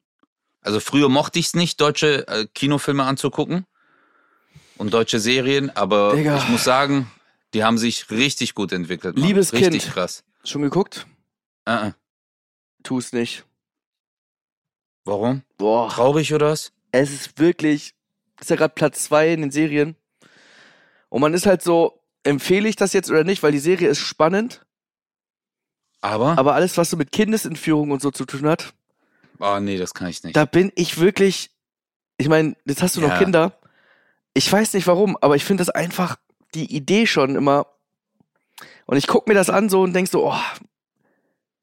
Also früher mochte ich es nicht, deutsche äh, Kinofilme anzugucken und deutsche Serien, aber Digga. ich muss sagen, die haben sich richtig gut entwickelt. Mann. Liebes richtig Kind. krass. schon geguckt? Äh. Tu es nicht. Warum? Boah, Traurig oder was? es ist wirklich, ist ja gerade Platz zwei in den Serien. Und man ist halt so, empfehle ich das jetzt oder nicht, weil die Serie ist spannend, Aber? aber alles, was so mit Kindesentführung und so zu tun hat, oh nee, das kann ich nicht. da bin ich wirklich, ich meine, jetzt hast du noch Ja. Kinder. Ich weiß nicht warum, aber ich finde das einfach die Idee schon immer. Und ich guck mir das an so und denk so, oh,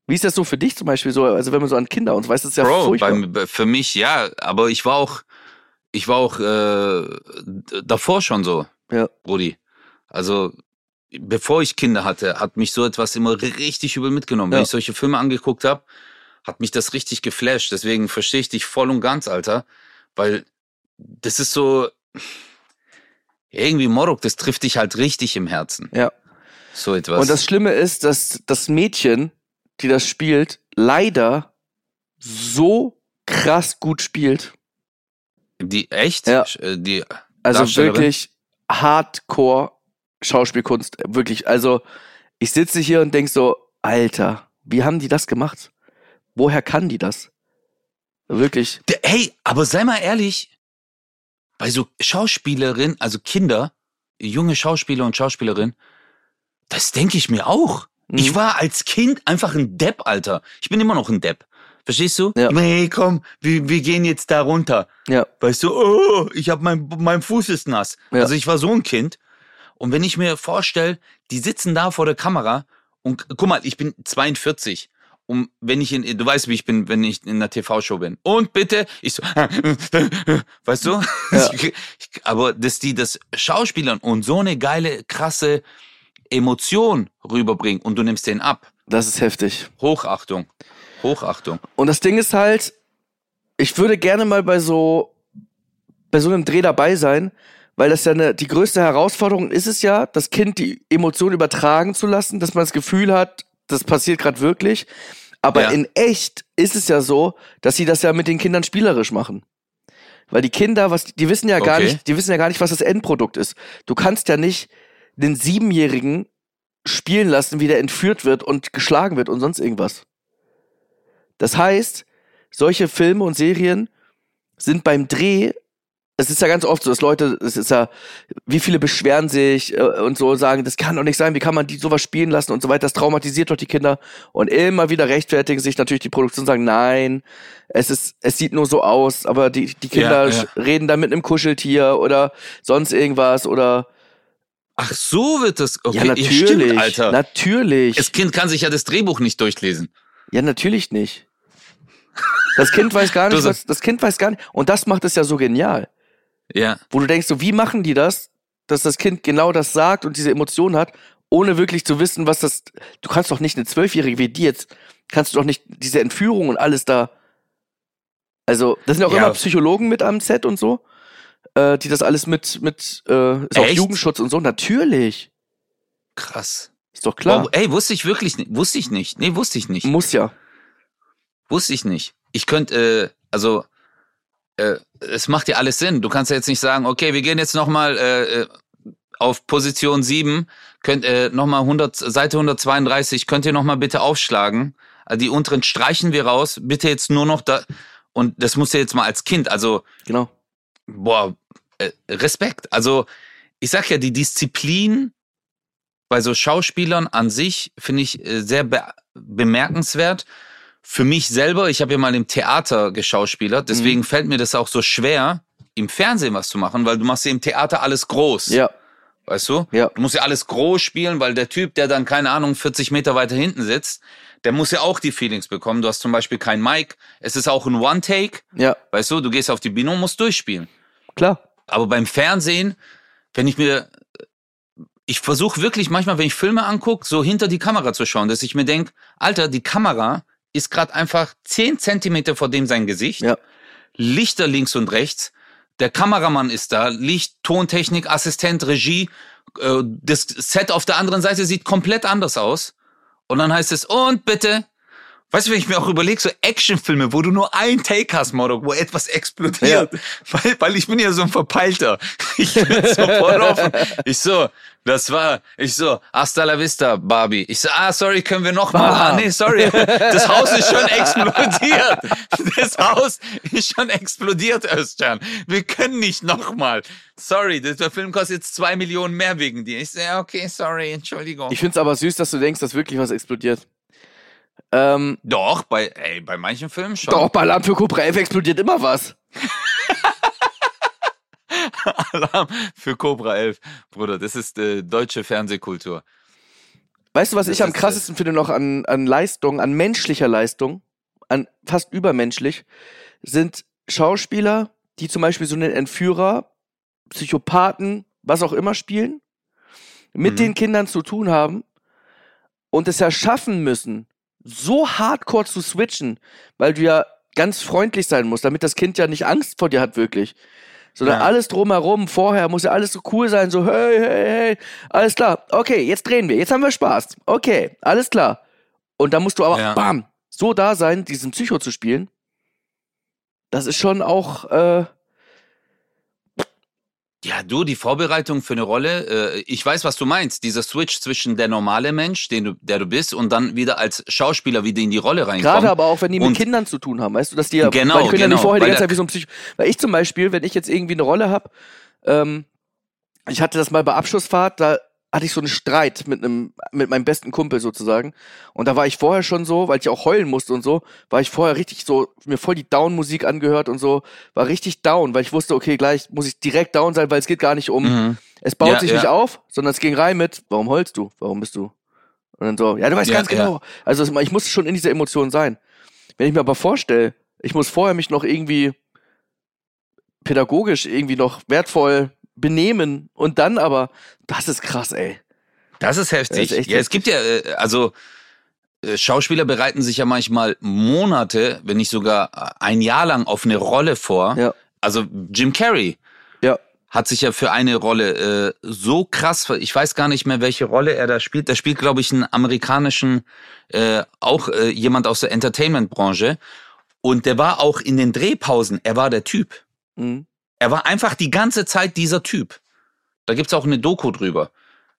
wie ist das so für dich zum Beispiel so? Also wenn man so an Kinder und weiß, das ist ja Bro, furchtbar. beim, für mich ja, aber ich war auch, ich war auch äh, davor schon so, Ja. Brudi. Also bevor ich Kinder hatte, hat mich so etwas immer richtig übel mitgenommen. Wenn Ja. ich solche Filme angeguckt habe, hat mich das richtig geflasht. Deswegen verstehe ich dich voll und ganz, Alter, weil das ist so irgendwie Morok, das trifft dich halt richtig im Herzen. Ja. So etwas. Und das Schlimme ist, dass das Mädchen, die das spielt, leider so krass gut spielt. die echt? Ja. Äh, Die Also wirklich Hardcore Schauspielkunst. Wirklich. Also ich sitze hier und denk so, Alter, wie haben die das gemacht? Woher kann die das? Wirklich. Hey, aber sei mal ehrlich, bei so Schauspielerinnen, also Kinder, junge Schauspieler und Schauspielerinnen, das denke ich mir auch. Mhm. Ich war als Kind einfach ein Depp, Alter. Ich bin immer noch ein Depp. Verstehst du? Ja. Hey, komm, wir, wir gehen jetzt da runter. Ja. Weißt du, oh, ich hab mein, mein Fuß ist nass. Ja. Also ich war so ein Kind. Und wenn ich mir vorstelle, die sitzen da vor der Kamera und guck mal, ich bin 42 um, wenn ich in, du weißt, wie ich bin, wenn ich in einer TV-Show bin. Und bitte, ich so, weißt du? Ja. Aber dass die das Schauspielern und so eine geile, krasse Emotion rüberbringen und du nimmst den ab. Das ist heftig. Hochachtung. Hochachtung. Und das Ding ist halt, ich würde gerne mal bei so, bei so einem Dreh dabei sein, weil das ja eine, die größte Herausforderung ist es ja, das Kind die Emotion übertragen zu lassen, dass man das Gefühl hat, das passiert gerade wirklich. Aber Ja. in echt ist es ja so, dass sie das ja mit den Kindern spielerisch machen. Weil die Kinder, was, die wissen ja gar Okay. nicht, die wissen ja gar nicht, was das Endprodukt ist. Du kannst ja nicht den Siebenjährigen spielen lassen, wie der entführt wird und geschlagen wird und sonst irgendwas. Das heißt, solche Filme und Serien sind beim Dreh, es ist ja ganz oft so, dass Leute, es ist ja, wie viele beschweren sich äh, und so sagen, das kann doch nicht sein, wie kann man die sowas spielen lassen und so weiter, das traumatisiert doch die Kinder und immer wieder rechtfertigen sich natürlich die Produktion und sagen, nein, es ist, es sieht nur so aus, aber die, die Kinder Ja, ja. reden da mit einem Kuscheltier oder sonst irgendwas oder, Ach, so wird das. Okay, ja, natürlich, stimmt, Alter. natürlich. das Kind kann sich ja das Drehbuch nicht durchlesen. Ja, natürlich nicht. Das Kind weiß gar nicht, was, das Kind weiß gar nicht. Und das macht es ja so genial. Ja. Wo du denkst, so, wie machen die das, dass das Kind genau das sagt und diese Emotionen hat, ohne wirklich zu wissen, was das. Du kannst doch nicht eine Zwölfjährige wie die jetzt, kannst du doch nicht diese Entführung und alles da. Also, das sind auch Ja. immer Psychologen mit am Set und so, äh, die das alles mit, mit, äh, ist auch? Jugendschutz und so. Natürlich. Krass. Ist doch klar. Wow, ey, wusste ich wirklich nicht. Wusste ich nicht. Nee, wusste ich nicht. Muss ja. Wusste ich nicht. Ich könnte, äh, also, äh, es macht ja alles Sinn. Du kannst ja jetzt nicht sagen, okay, wir gehen jetzt nochmal äh, äh, auf Position 7, könnt äh, nochmal 100, Seite 132, könnt ihr nochmal bitte aufschlagen. Also die unteren streichen wir raus, bitte jetzt nur noch da. Und das muss ja jetzt mal als Kind, also, Genau. boah, äh, Respekt. Also, ich sag ja, die Disziplin bei so Schauspielern an sich finde ich äh, sehr be bemerkenswert. Für mich selber, ich habe ja mal im Theater geschauspielert, deswegen Mhm. fällt mir das auch so schwer, im Fernsehen was zu machen, weil du machst ja im Theater alles groß. Ja. Weißt du? Ja. Du musst ja alles groß spielen, weil der Typ, der dann, keine Ahnung, 40 Meter weiter hinten sitzt, der muss ja auch die Feelings bekommen. Du hast zum Beispiel kein Mic. Es ist auch ein One-Take. Ja. Weißt du, du gehst auf die Bühne und musst durchspielen. Klar. Aber beim Fernsehen, wenn ich mir, ich versuche wirklich manchmal, wenn ich Filme angucke, so hinter die Kamera zu schauen, dass ich mir denk, Alter, die Kamera ist gerade einfach 10 Zentimeter vor dem sein Gesicht, Ja. Lichter links und rechts, der Kameramann ist da, Licht, Tontechnik, Assistent, Regie, äh, das Set auf der anderen Seite sieht komplett anders aus. Und dann heißt es, und bitte, Weißt du, wenn ich mir auch überlege, so Actionfilme, wo du nur ein Take hast, Modok, wo etwas explodiert. Weil, weil ich bin ja so ein Verpeilter. Ich bin sofort offen. Ich so, das war, ich so, hasta la vista, Barbie. Ich so, ah, sorry, können wir noch mal? Ah, nee, sorry. Das Haus ist schon explodiert. Das Haus ist schon explodiert, Özcan. Wir können nicht noch mal. Sorry, der Film kostet jetzt zwei Millionen mehr wegen dir. Ich so, ja, okay, sorry, Entschuldigung. Ich find's aber süß, dass du denkst, dass wirklich was explodiert. Ähm, Doch, bei, ey, bei manchen Filmen schon. doch, bei Alarm für Cobra 11 explodiert immer was. Alarm für Cobra 11. Bruder, das ist äh, deutsche Fernsehkultur. Weißt du, was Das ich am äh, krassesten finde noch an, an Leistung, an menschlicher Leistung, an fast übermenschlich, sind Schauspieler, die zum Beispiel so einen Entführer, Psychopathen, was auch immer spielen, mit Mhm. den Kindern zu tun haben und es ja schaffen müssen, so hardcore zu switchen, weil du ja ganz freundlich sein musst, damit das Kind ja nicht Angst vor dir hat wirklich. Sondern Ja. alles drumherum, vorher muss ja alles so cool sein, so hey, hey, hey, alles klar, okay, jetzt drehen wir, jetzt haben wir Spaß, okay, alles klar. Und dann musst du aber, Ja. bam, so da sein, diesen Psycho zu spielen. Das ist schon auch, äh, Ja, du, die Vorbereitung für eine Rolle, äh, ich weiß, was du meinst. Dieser Switch zwischen der normale Mensch, den du, der du bist, und dann wieder als Schauspieler wieder in die Rolle reinkommen. Gerade aber auch, wenn die mit Und- Kindern zu tun haben, weißt du, dass die ja, Genau, weil die können ja genau, nicht vorher die weil ganze Zeit wie so ein Psycho, weil ich zum Beispiel, wenn ich jetzt irgendwie eine Rolle habe, ähm, ich hatte das mal bei Abschlussfahrt, da hatte ich so einen Streit mit einem, mit meinem besten Kumpel sozusagen. Und da war ich vorher schon so, weil ich auch heulen musste und so, war ich vorher richtig so, mir voll die Down-Musik angehört und so, war richtig down, weil ich wusste, okay, gleich muss ich direkt down sein, weil es geht gar nicht um, Mhm. es baut Ja, sich ja. nicht auf, sondern es ging rein mit, warum heulst du? Warum bist du? Und dann so, ja, du weißt Ja, ganz genau. Also ich muss schon in dieser Emotion sein. Wenn ich mir aber vorstelle, ich muss vorher mich noch irgendwie pädagogisch irgendwie noch wertvoll benehmen und dann aber, das ist krass, ey. Das ist heftig. Das ist ja, es gibt ja, äh, also äh, Schauspieler bereiten sich ja manchmal Monate, wenn nicht sogar äh, ein Jahr lang auf eine Rolle vor. Ja. Also Jim Carrey Ja. hat sich ja für eine Rolle äh, so krass, ich weiß gar nicht mehr, welche Rolle er da spielt. Der spielt, glaube ich, einen amerikanischen, äh, auch äh, jemand aus der Entertainment-Branche. Und der war auch in den Drehpausen, er war der Typ. Mhm. Er war einfach die ganze Zeit dieser Typ. Da gibt's auch eine Doku drüber.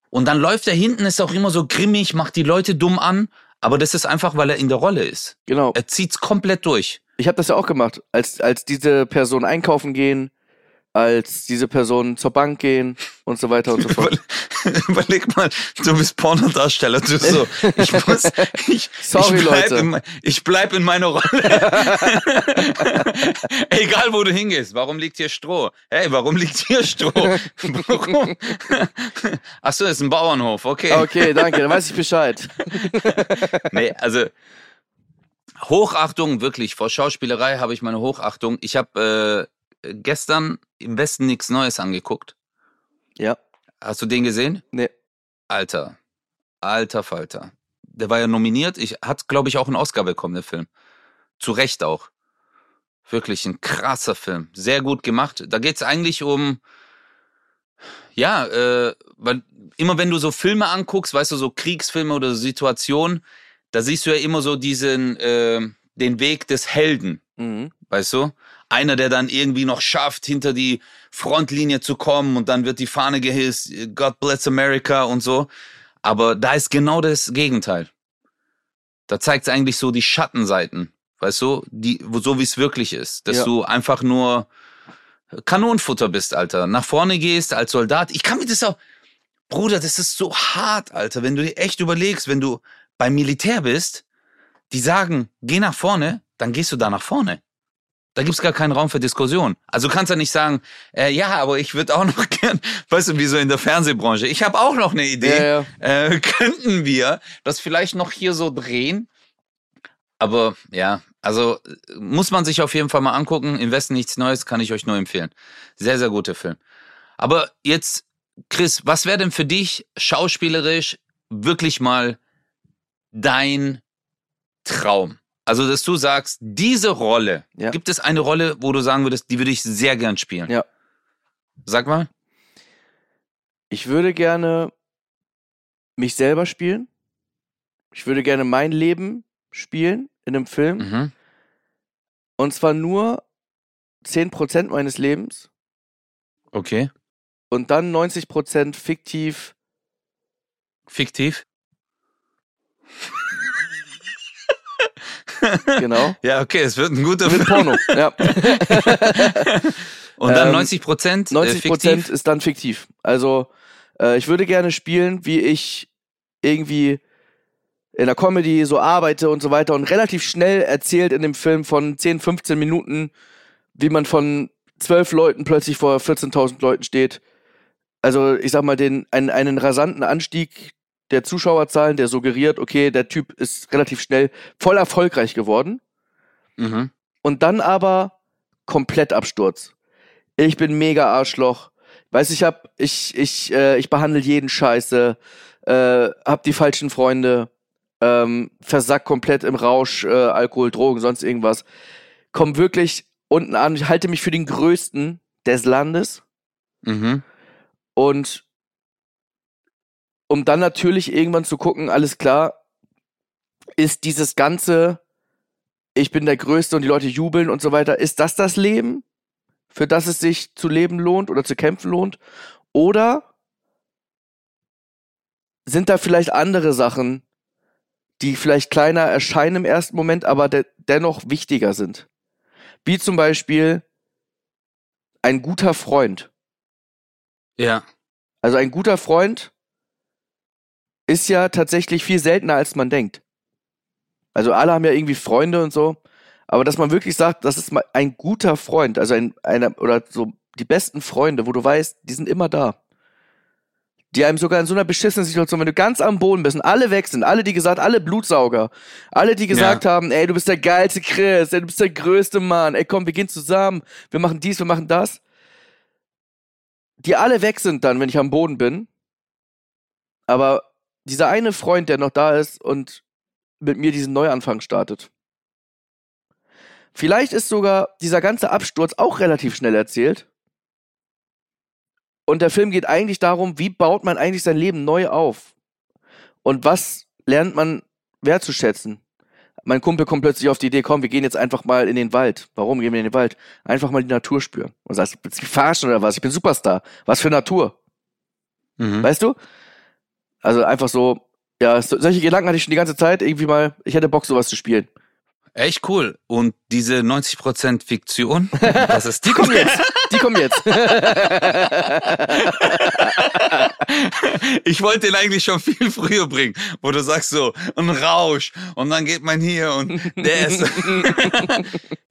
Und dann läuft er hinten, ist auch immer so grimmig, macht die Leute dumm an. Aber das ist einfach, weil er in der Rolle ist. Genau. Er zieht's komplett durch. Ich habe das ja auch gemacht, als, als diese Personen einkaufen gehen, als diese Personen zur Bank gehen und so weiter und so fort. Überleg mal, du bist Pornodarsteller, du so, ich muss, ich, Sorry, ich bleib, Leute. in, ich bleib in meiner Rolle. Egal, wo du hingehst. Warum liegt hier Stroh? Hey, warum liegt hier Stroh? Warum? Ach so, ist ein Bauernhof, okay. Okay, danke, dann weiß ich Bescheid. Nee, also Hochachtung, wirklich. Vor Schauspielerei habe ich meine Hochachtung. Ich habe äh, gestern im Westen nichts Neues angeguckt. Ja, Hast du den gesehen? nee. Alter. Alter Falter. Der war ja nominiert. Ich hat, glaube ich, auch einen Oscar bekommen, der Film. Zu Recht auch. Wirklich ein krasser Film. Sehr gut gemacht. Da geht's eigentlich um, ja, äh, weil immer wenn du so Filme anguckst, weißt du, so Kriegsfilme oder so Situationen, da siehst du ja immer so diesen, äh, den Weg des Helden. Mhm. Weißt du? Einer, der dann irgendwie noch schafft, hinter die Frontlinie zu kommen und dann wird die Fahne gehisst, God bless America und so. Aber da ist genau das Gegenteil. Da zeigt es eigentlich so die Schattenseiten, weißt du, die, so wie es wirklich ist. Dass Ja. du einfach nur Kanonenfutter bist, Alter. Nach vorne gehst als Soldat. Ich kann mir das auch, Bruder, das ist so hart, Alter, wenn du dir echt überlegst, wenn du beim Militär bist, die sagen, geh nach vorne, dann gehst du da nach vorne. Da gibt's gar keinen Raum für Diskussion. Also du kannst ja nicht sagen, äh, ja, aber ich würde auch noch gern, weißt du, wie so in der Fernsehbranche, ich habe auch noch eine Idee. Ja, ja. Äh, könnten wir das vielleicht noch hier so drehen? Aber ja, also muss man sich auf jeden Fall mal angucken. Im Westen nichts Neues, kann ich euch nur empfehlen. Sehr, sehr guter Film. Aber jetzt, Chris, was wäre denn für dich schauspielerisch wirklich mal dein Traum? Also, dass du sagst, diese Rolle, Ja. gibt es eine Rolle, wo du sagen würdest, die würde ich sehr gern spielen? Ja. Sag mal. Ich würde gerne mich selber spielen. Ich würde gerne mein Leben spielen in einem Film. Mhm. Und zwar nur 10% meines Lebens Okay. und dann 90% fiktiv. Fiktiv? Genau. Ja, okay, es wird ein guter Film. Porno. Ja. Und dann Ähm, 90 Prozent 90 äh, Prozent ist dann fiktiv. Also äh, ich würde gerne spielen, wie ich irgendwie in der Comedy so arbeite und so weiter und relativ schnell erzählt in dem Film von 10, 15 Minuten, wie man von 12 Leuten plötzlich vor 14.000 Leuten steht. Also ich sag mal, den, einen, einen rasanten Anstieg der Zuschauerzahlen, der suggeriert, okay, der Typ ist relativ schnell voll erfolgreich geworden Mhm. und dann aber komplett Absturz. Ich bin mega Arschloch. Weiß ich hab ich ich äh, ich behandle jeden Scheiße, äh, hab die falschen Freunde, ähm, versack komplett im Rausch, äh, Alkohol, Drogen, sonst irgendwas. Komm wirklich unten an, ich halte mich für den größten des Landes Mhm. und um dann natürlich irgendwann zu gucken, alles klar, ist dieses ganze, ich bin der Größte und die Leute jubeln und so weiter, ist das das Leben, für das es sich zu leben lohnt oder zu kämpfen lohnt? Oder sind da vielleicht andere Sachen, die vielleicht kleiner erscheinen im ersten Moment, aber de dennoch wichtiger sind? Wie zum Beispiel ein guter Freund. Ja. Also ein guter Freund ist ja tatsächlich viel seltener, als man denkt. Also alle haben ja irgendwie Freunde und so. Aber dass man wirklich sagt, das ist mal ein guter Freund, also ein, einer, oder so die besten Freunde, wo du weißt, die sind immer da. die einem sogar in so einer beschissenen Situation, wenn du ganz am Boden bist und alle weg sind, alle, die gesagt, alle Blutsauger, alle, die gesagt haben, ey, du bist der geilste Chris, ey, du bist der größte Mann, ey, komm, wir gehen zusammen, wir machen dies, wir machen das. Die alle weg sind dann, wenn ich am Boden bin. Aber dieser eine Freund, der noch da ist und mit mir diesen Neuanfang startet. Vielleicht ist sogar dieser ganze Absturz auch relativ schnell erzählt. Und der Film geht eigentlich darum, wie baut man eigentlich sein Leben neu auf? Und was lernt man wertzuschätzen? Mein Kumpel kommt plötzlich auf die Idee, komm, wir gehen jetzt einfach mal in den Wald. Warum gehen wir in den Wald? Einfach mal die Natur spüren. Und sagst, mich verarschen oder was? Ich bin Superstar. Was für Natur? Mhm. Weißt du? Also einfach so, ja, so, solche Gedanken hatte ich schon die ganze Zeit. Irgendwie mal, ich hätte Bock, sowas zu spielen. Echt cool. Und diese 90% Fiktion, was ist die? Die kommen jetzt. Die kommen jetzt. ich wollte den eigentlich schon viel früher bringen, wo du sagst so, ein Rausch und dann geht man hier und der ist.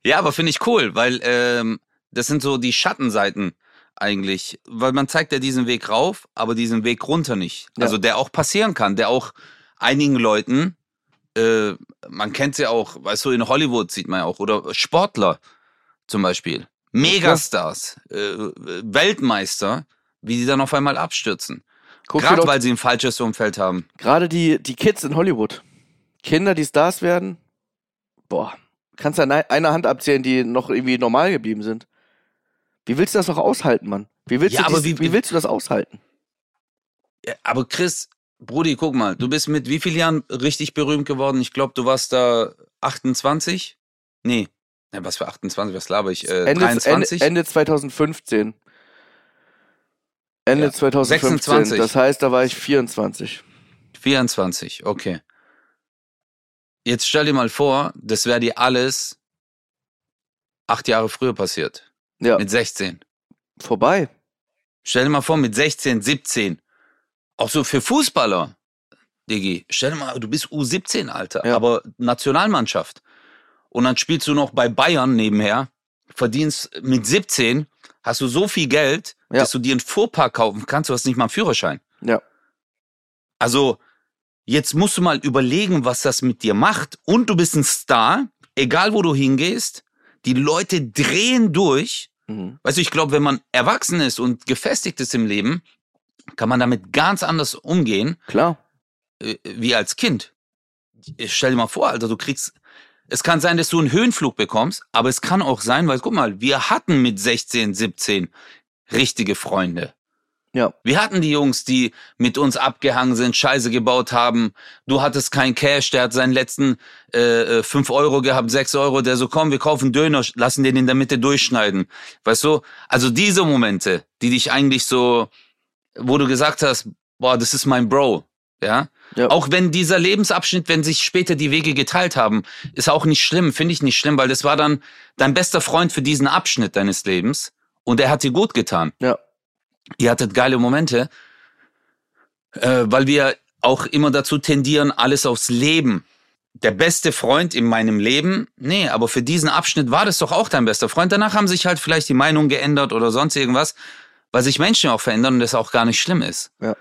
ja, aber finde ich cool, weil ähm, das sind so die Schattenseiten eigentlich, weil man zeigt ja diesen Weg rauf, aber diesen Weg runter nicht. Ja. Also der auch passieren kann, der auch einigen Leuten, äh, man kennt ja auch, weißt du, in Hollywood sieht man ja auch, oder Sportler zum Beispiel, Megastars, äh, Weltmeister, wie die dann auf einmal abstürzen. Gerade weil sie ein falsches Umfeld haben. gerade die, die Kids in Hollywood. Kinder, die Stars werden. Boah. Kannst du an ei- einer Hand abzählen, die noch irgendwie normal geblieben sind. Wie willst du das noch aushalten, Mann? Wie willst, Ja, du, aber dies, wie- wie willst du das aushalten? Aber Chris, Brudi, guck mal, du bist mit wie vielen Jahren richtig berühmt geworden? Ich glaube, du warst da 28? Nee. Ja, was für 28, was laber ich? Äh, Ende, 23? Ende, Ende 2015. Ende Ja. 2015. 26. Das heißt, da war ich 24. 24, okay. Jetzt stell dir mal vor, das wäre dir alles acht Jahre früher passiert. Ja, Mit 16. vorbei. Stell dir mal vor, mit 16, 17. Auch so für Fußballer, Digi. Stell dir mal, du bist U17, Alter, Ja. aber Nationalmannschaft. Und dann spielst du noch bei Bayern nebenher, verdienst mit 17, hast du so viel Geld, Ja. dass du dir einen Fuhrpark kaufen kannst, du hast nicht mal einen Führerschein. Ja. Also, jetzt musst du mal überlegen, was das mit dir macht. Und du bist ein Star, egal wo du hingehst. Die Leute drehen durch. Mhm. Weißt du, ich glaube, wenn man erwachsen ist und gefestigt ist im Leben, kann man damit ganz anders umgehen Klar. äh, wie als Kind. Ich Stell dir mal vor, Alter, du kriegst. Es kann sein, dass du einen Höhenflug bekommst, aber es kann auch sein, weil guck mal, wir hatten mit 16, 17 richtige Freunde. Ja. Wir hatten die Jungs, die mit uns abgehangen sind, Scheiße gebaut haben. Du hattest kein Cash, der hat seinen letzten äh, äh, 5 Euro gehabt, 6 Euro, der so, komm, wir kaufen Döner, lassen den in der Mitte durchschneiden. Weißt du? Also diese Momente, die dich eigentlich so, wo du gesagt hast, boah, das ist mein Bro. Ja? Ja. Auch wenn dieser Lebensabschnitt, wenn sich später die Wege geteilt haben, ist auch nicht schlimm, finde ich nicht schlimm, weil das war dann dein bester Freund für diesen Abschnitt deines Lebens und er hat dir gut getan. Ja. Ihr hattet geile Momente, äh, weil wir auch immer dazu tendieren, alles aufs Leben. Der beste Freund in meinem Leben, nee, aber für diesen Abschnitt war das doch auch dein bester Freund. Danach haben sich halt vielleicht die Meinungen geändert oder sonst irgendwas, weil sich Menschen auch verändern und das auch gar nicht schlimm ist. Ja.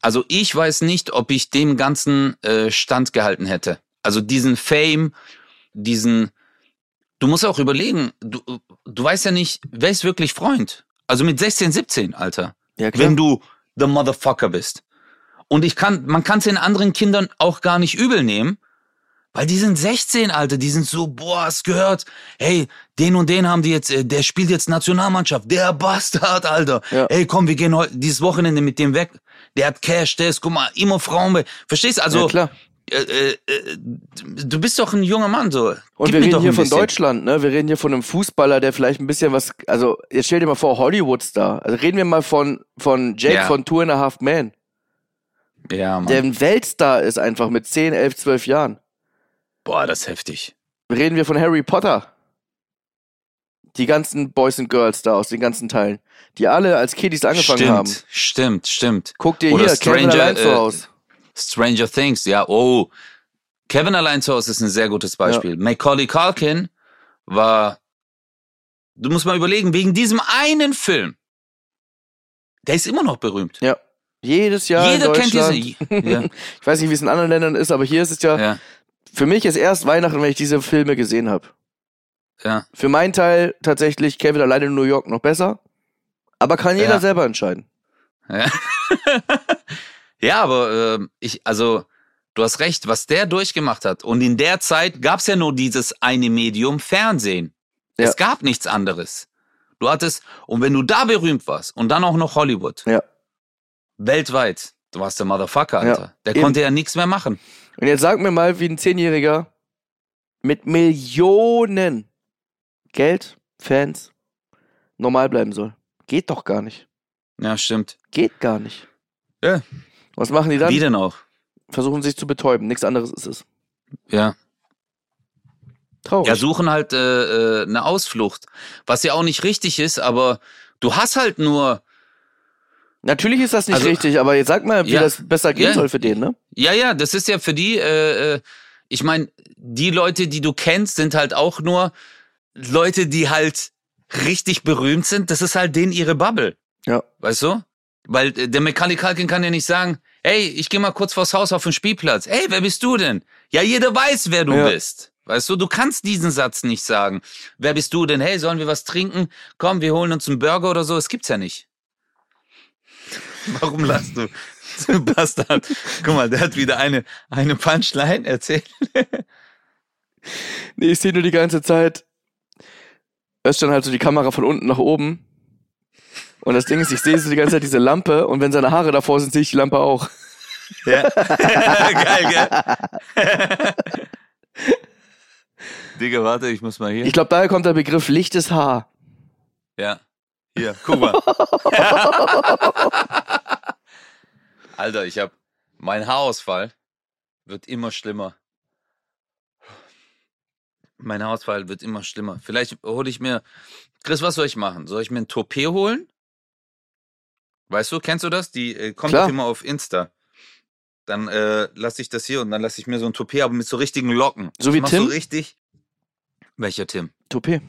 Also ich weiß nicht, ob ich dem Ganzen äh, standgehalten hätte. Also diesen Fame, diesen, du musst auch überlegen, du, du weißt ja nicht, wer ist wirklich Freund? Also mit 16, 17, Alter Ja, klar. wenn du the motherfucker bist. Und ich kann, man kann es den anderen Kindern auch gar nicht übel nehmen, weil die sind 16, Alter, die sind so, boah, hast gehört, hey, den und den haben die jetzt, äh, der spielt jetzt Nationalmannschaft, der Bastard, Alter. Ja. Hey, komm, wir gehen heute dieses Wochenende mit dem weg. Der hat Cash, der ist, guck mal, immer Frauen. Verstehst du? Also, ja, klar. Äh, äh, äh, du bist doch ein junger Mann, so. Und Gib wir mir reden hier von bisschen. Deutschland, ne? Wir reden hier von einem Fußballer, der vielleicht ein bisschen was, also jetzt stell dir mal vor, Hollywood-Star. Also reden wir mal von, von Jake Ja. von Two and a Half Men, Ja, Mann. der ein Weltstar ist einfach mit 10, 11, 12 Jahren. Boah, das ist heftig. Reden wir von Harry Potter. Die ganzen Boys and Girls da aus den ganzen Teilen, die alle als Kiddies angefangen stimmt, haben. stimmt, stimmt. Guck dir Oder hier, Kevin Stranger, allein zu äh, Hause. Stranger Things, ja, oh. Kevin allein zu Hause ist ein sehr gutes Beispiel. Macaulay Culkin war, du musst mal überlegen, wegen diesem einen Film, der ist immer noch berühmt. Ja. Jedes Jahr Jeder in kennt diese. Ja, Ich weiß nicht, wie es in anderen Ländern ist, aber hier ist es ja, ja, für mich ist erst Weihnachten, wenn ich diese Filme gesehen habe. ja. Für meinen Teil tatsächlich Kevin alleine in New York noch besser. Aber kann jeder Ja. selber entscheiden. Ja, ja aber ähm, ich, also, du hast recht, was der durchgemacht hat. Und in der Zeit gab's ja nur dieses eine Medium Fernsehen. Ja. Es gab nichts anderes. Du hattest, und wenn du da berühmt warst und dann auch noch Hollywood, Ja. weltweit, du warst der Motherfucker, Alter. Ja, Der eben. konnte ja nichts mehr machen. Und jetzt sag mir mal, wie ein Zehnjähriger mit Millionen Geld, Fans, normal bleiben soll. Geht doch gar nicht. Ja, stimmt. Geht gar nicht. Ja. Was machen die dann? Wie denn auch? Versuchen sich zu betäuben. Nichts anderes ist es. Ja. Traurig. Ja, suchen halt äh, äh, eine Ausflucht. Was ja auch nicht richtig ist, aber du hast halt nur Natürlich ist das nicht Also- richtig, aber jetzt sag mal, wie Ja. das besser gehen Ja. soll für den, ne? Ja, ja, das ist ja für die, äh, äh, ich meine, die Leute, die du kennst, sind halt auch nur Leute, die halt richtig berühmt sind. Das ist halt denen ihre Bubble. Ja. Weißt du? Weil äh, der Culkin kann ja nicht sagen, hey, ich gehe mal kurz vors Haus auf den Spielplatz. Hey, wer bist du denn? Ja, jeder weiß, wer du Ja. bist. Weißt du, du kannst diesen Satz nicht sagen. Wer bist du denn? Hey, sollen wir was trinken? Komm, wir holen uns einen Burger oder so. Das gibt's ja nicht. Warum lachst du? Du Bastard. Guck mal, der hat wieder eine, eine Punchline erzählt. Nee, ich sehe nur die ganze Zeit. Erst dann halt so die Kamera von unten nach oben. Und das Ding ist, ich sehe so die ganze Zeit diese Lampe und wenn seine Haare davor sind, sehe ich die Lampe auch. Ja. Geil, gell? Digga, warte, ich muss mal hier. Ich glaube, daher kommt der Begriff lichtes Haar. Ja. Hier, guck mal. Alter, ich hab mein Haarausfall wird immer schlimmer. Mein Haarausfall wird immer schlimmer. Vielleicht hole ich mir. Chris, was soll ich machen? Soll ich mir ein Toupet holen? Weißt du, kennst du das? Die äh, kommt Klar. immer auf Insta. Dann äh, lasse ich das hier und dann lasse ich mir so ein Toupet, aber mit so richtigen Locken. So wie Tim? So richtig. Welcher Tim? Toupet.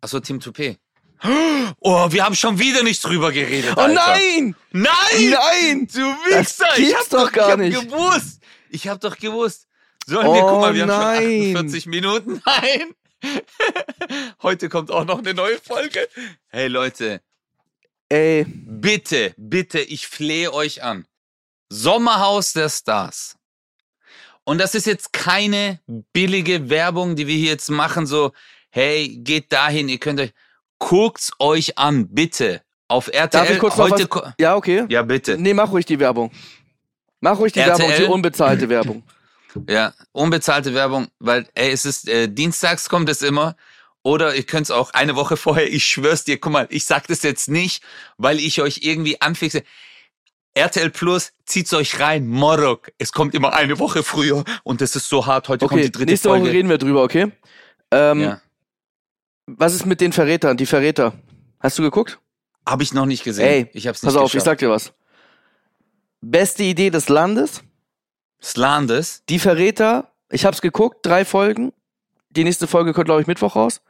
Achso, Tim Toupet. Oh, wir haben schon wieder nicht drüber geredet. Oh Alter. nein! Nein! Nein! Du Wichser! Das ich hab doch gar ich hab nicht. gewusst! Ich hab doch gewusst. Wir, Oh guck mal, wir haben nein. schon 48 Minuten. Nein! Heute kommt auch noch eine neue Folge. Hey Leute, Ey, bitte, bitte, ich flehe euch an. Sommerhaus der Stars. Und das ist jetzt keine billige Werbung, die wir hier jetzt machen, so, hey, geht dahin, ihr könnt euch, guckt's euch an, bitte. Auf RTL. darf ich kurz heute was? Ja, okay. Ja, bitte. Nee, mach ruhig die Werbung. Mach ruhig die RTL? Werbung, die unbezahlte Werbung. Ja, unbezahlte Werbung, weil, ey, es ist, äh, dienstags kommt es immer. Oder ihr könnt's auch eine Woche vorher, ich schwör's dir, guck mal, ich sag das jetzt nicht, weil ich euch irgendwie anfixe. RTL Plus, zieht's euch rein, Morok. Es kommt immer eine Woche früher und es ist so hart. Heute kommt Okay, die dritte nächste Folge. Woche reden wir drüber, okay? Ähm, ja. Was ist mit den Verrätern, die Verräter? Hast du geguckt? Habe ich noch nicht gesehen. Ey, ich hab's Pass nicht auf, ich sag dir was. Beste Idee des Landes. Slandes. Die Verräter, ich hab's geguckt, drei Folgen. Die nächste Folge kommt, glaube ich, Mittwoch raus.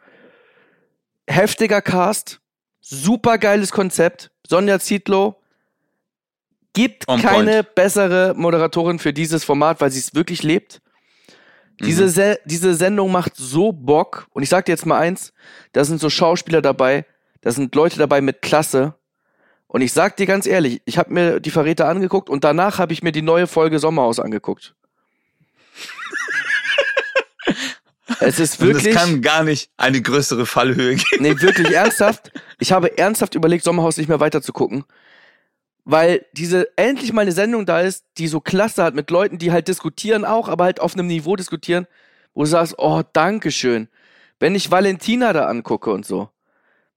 Heftiger Cast, super geiles Konzept. Sonja Zietlow gibt On keine bessere Moderatorin für dieses Format, weil sie es wirklich lebt. Diese, Mhm. Se diese Sendung macht so Bock. Und ich sag dir jetzt mal eins, da sind so Schauspieler dabei, da sind Leute dabei mit Klasse. Und ich sag dir ganz ehrlich, ich habe mir die Verräter angeguckt und danach habe ich mir die neue Folge Sommerhaus angeguckt. Es ist Und es wirklich, kann gar nicht eine größere Fallhöhe geben. nee, wirklich ernsthaft. Ich habe ernsthaft überlegt, Sommerhaus nicht mehr weiter zu gucken. Weil diese endlich mal eine Sendung da ist, die so klasse hat mit Leuten, die halt diskutieren auch, aber halt auf einem Niveau diskutieren, wo du sagst, oh, Dankeschön. Wenn ich Valentina da angucke und so,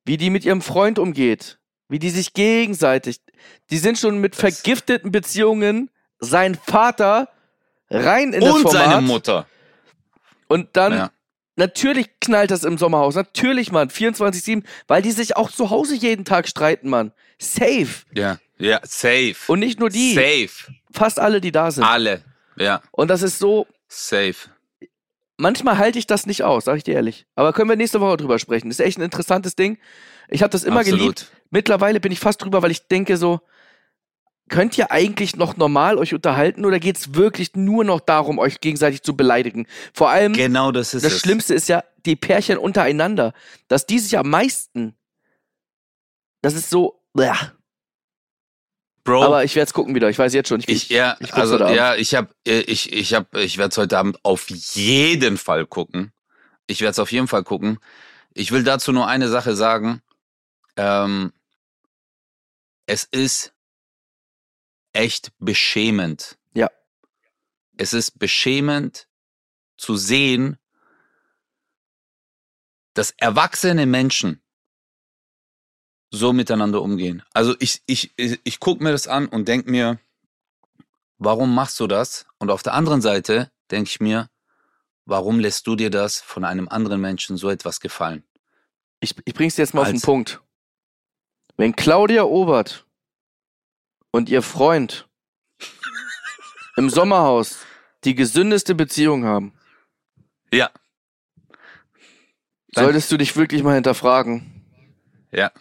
wie die mit ihrem Freund umgeht, wie die sich gegenseitig, die sind schon mit Das- vergifteten Beziehungen, sein Vater rein in das Und Format seine Mutter. Und dann Ja. Natürlich knallt das im Sommerhaus. Natürlich, Mann. 24-7, weil die sich auch zu Hause jeden Tag streiten, Mann. Safe. Ja. Ja, safe. Und nicht nur die. Safe. Fast alle, die da sind. Alle. Ja, Und das ist so, safe. manchmal halte ich das nicht aus, sag ich dir ehrlich. Aber können wir nächste Woche drüber sprechen. Das ist echt ein interessantes Ding. Ich habe das immer Absolut. geliebt. Mittlerweile bin ich fast drüber, weil ich denke so, könnt ihr eigentlich noch normal euch unterhalten oder geht's wirklich nur noch darum, euch gegenseitig zu beleidigen? Vor allem, Genau das ist das es. Schlimmste ist ja die Pärchen untereinander, dass die sich am meisten, das ist so, bleh. Bro, aber ich werde es gucken wieder, ich weiß jetzt schon. Ich, ich, ja, ich also, ja, ich hab, äh, ich, ich hab, ich werde es heute Abend auf jeden Fall gucken. Ich werde es auf jeden Fall gucken. Ich will dazu nur eine Sache sagen. Ähm, es ist echt beschämend. Ja. Es ist beschämend zu sehen, dass erwachsene Menschen so miteinander umgehen. Also ich, ich, ich, ich gucke mir das an und denk mir, warum machst du das? Und auf der anderen Seite denke ich mir, warum lässt du dir das von einem anderen Menschen so etwas gefallen? Ich, ich bring's dir jetzt mal auf den Als- Punkt. Wenn Claudia Obert und ihr Freund im Sommerhaus die gesündeste Beziehung haben, Ja. Dann- solltest du dich wirklich mal hinterfragen. Ja.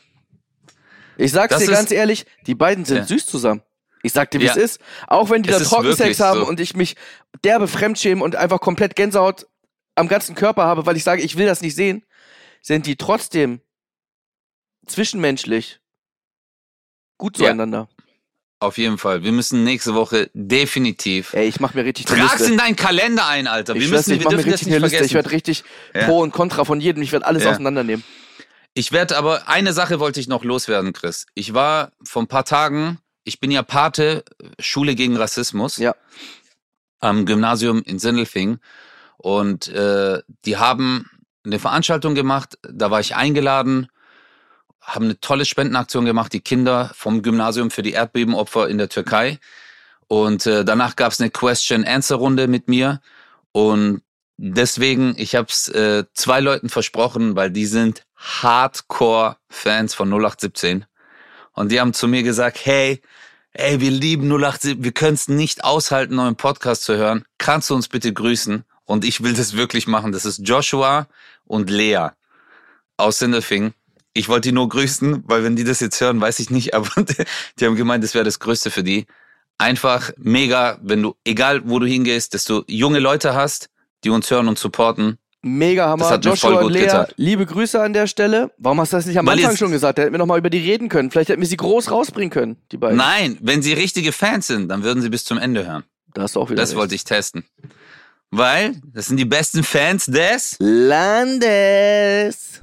Ich sag's Das dir ist- ganz ehrlich, die beiden sind Ja. süß zusammen. Ich sag dir, wie Ja. es ist. Auch wenn die Es da ist Trockensex wirklich haben so. und ich mich derbe fremdschämen und einfach komplett Gänsehaut am ganzen Körper habe, weil ich sage, ich will das nicht sehen, sind die trotzdem zwischenmenschlich gut Ja. zueinander. Auf jeden Fall. Wir müssen nächste Woche definitiv. Ey, ich mach mir richtig Trag's in deinen Kalender ein, Alter. Wir ich müssen, schwör's, ich wir mach mir dürfen das richtig nicht vergessen. Ich werde richtig Ja. Pro und Contra von jedem. Ich werde alles Ja. auseinandernehmen. Ich werde aber, eine Sache wollte ich noch loswerden, Chris. Ich war vor ein paar Tagen, ich bin ja Pate, Schule gegen Rassismus. Ja. Am Gymnasium in Sindelfing. Und äh, die haben eine Veranstaltung gemacht, da war ich eingeladen, haben eine tolle Spendenaktion gemacht, die Kinder vom Gymnasium für die Erdbebenopfer in der Türkei. Und äh, danach gab es eine Question-Answer-Runde mit mir. Und deswegen, ich habe es äh, zwei Leuten versprochen, weil die sind Hardcore-Fans von 0817. Und die haben zu mir gesagt, hey, ey, wir lieben 0817, wir können es nicht aushalten, neuen Podcast zu hören. Kannst du uns bitte grüßen? Und ich will das wirklich machen. Das ist Joshua und Lea aus Sindelfing. Ich wollte die nur grüßen, weil wenn die das jetzt hören, weiß ich nicht, aber die haben gemeint, das wäre das Größte für die. Einfach mega, wenn du, egal wo du hingehst, dass du junge Leute hast, die uns hören und supporten. Mega Hammer. Das hat Joshua voll und gut Lea, getan. liebe Grüße an der Stelle. Warum hast du das nicht am Weil Anfang schon gesagt? Da hätten wir noch mal über die reden können. Vielleicht hätten wir sie groß rausbringen können, die beiden. Nein, wenn sie richtige Fans sind, dann würden sie bis zum Ende hören. Da hast du auch wieder Das recht. wollte ich testen. Weil, das sind die besten Fans des. Landes.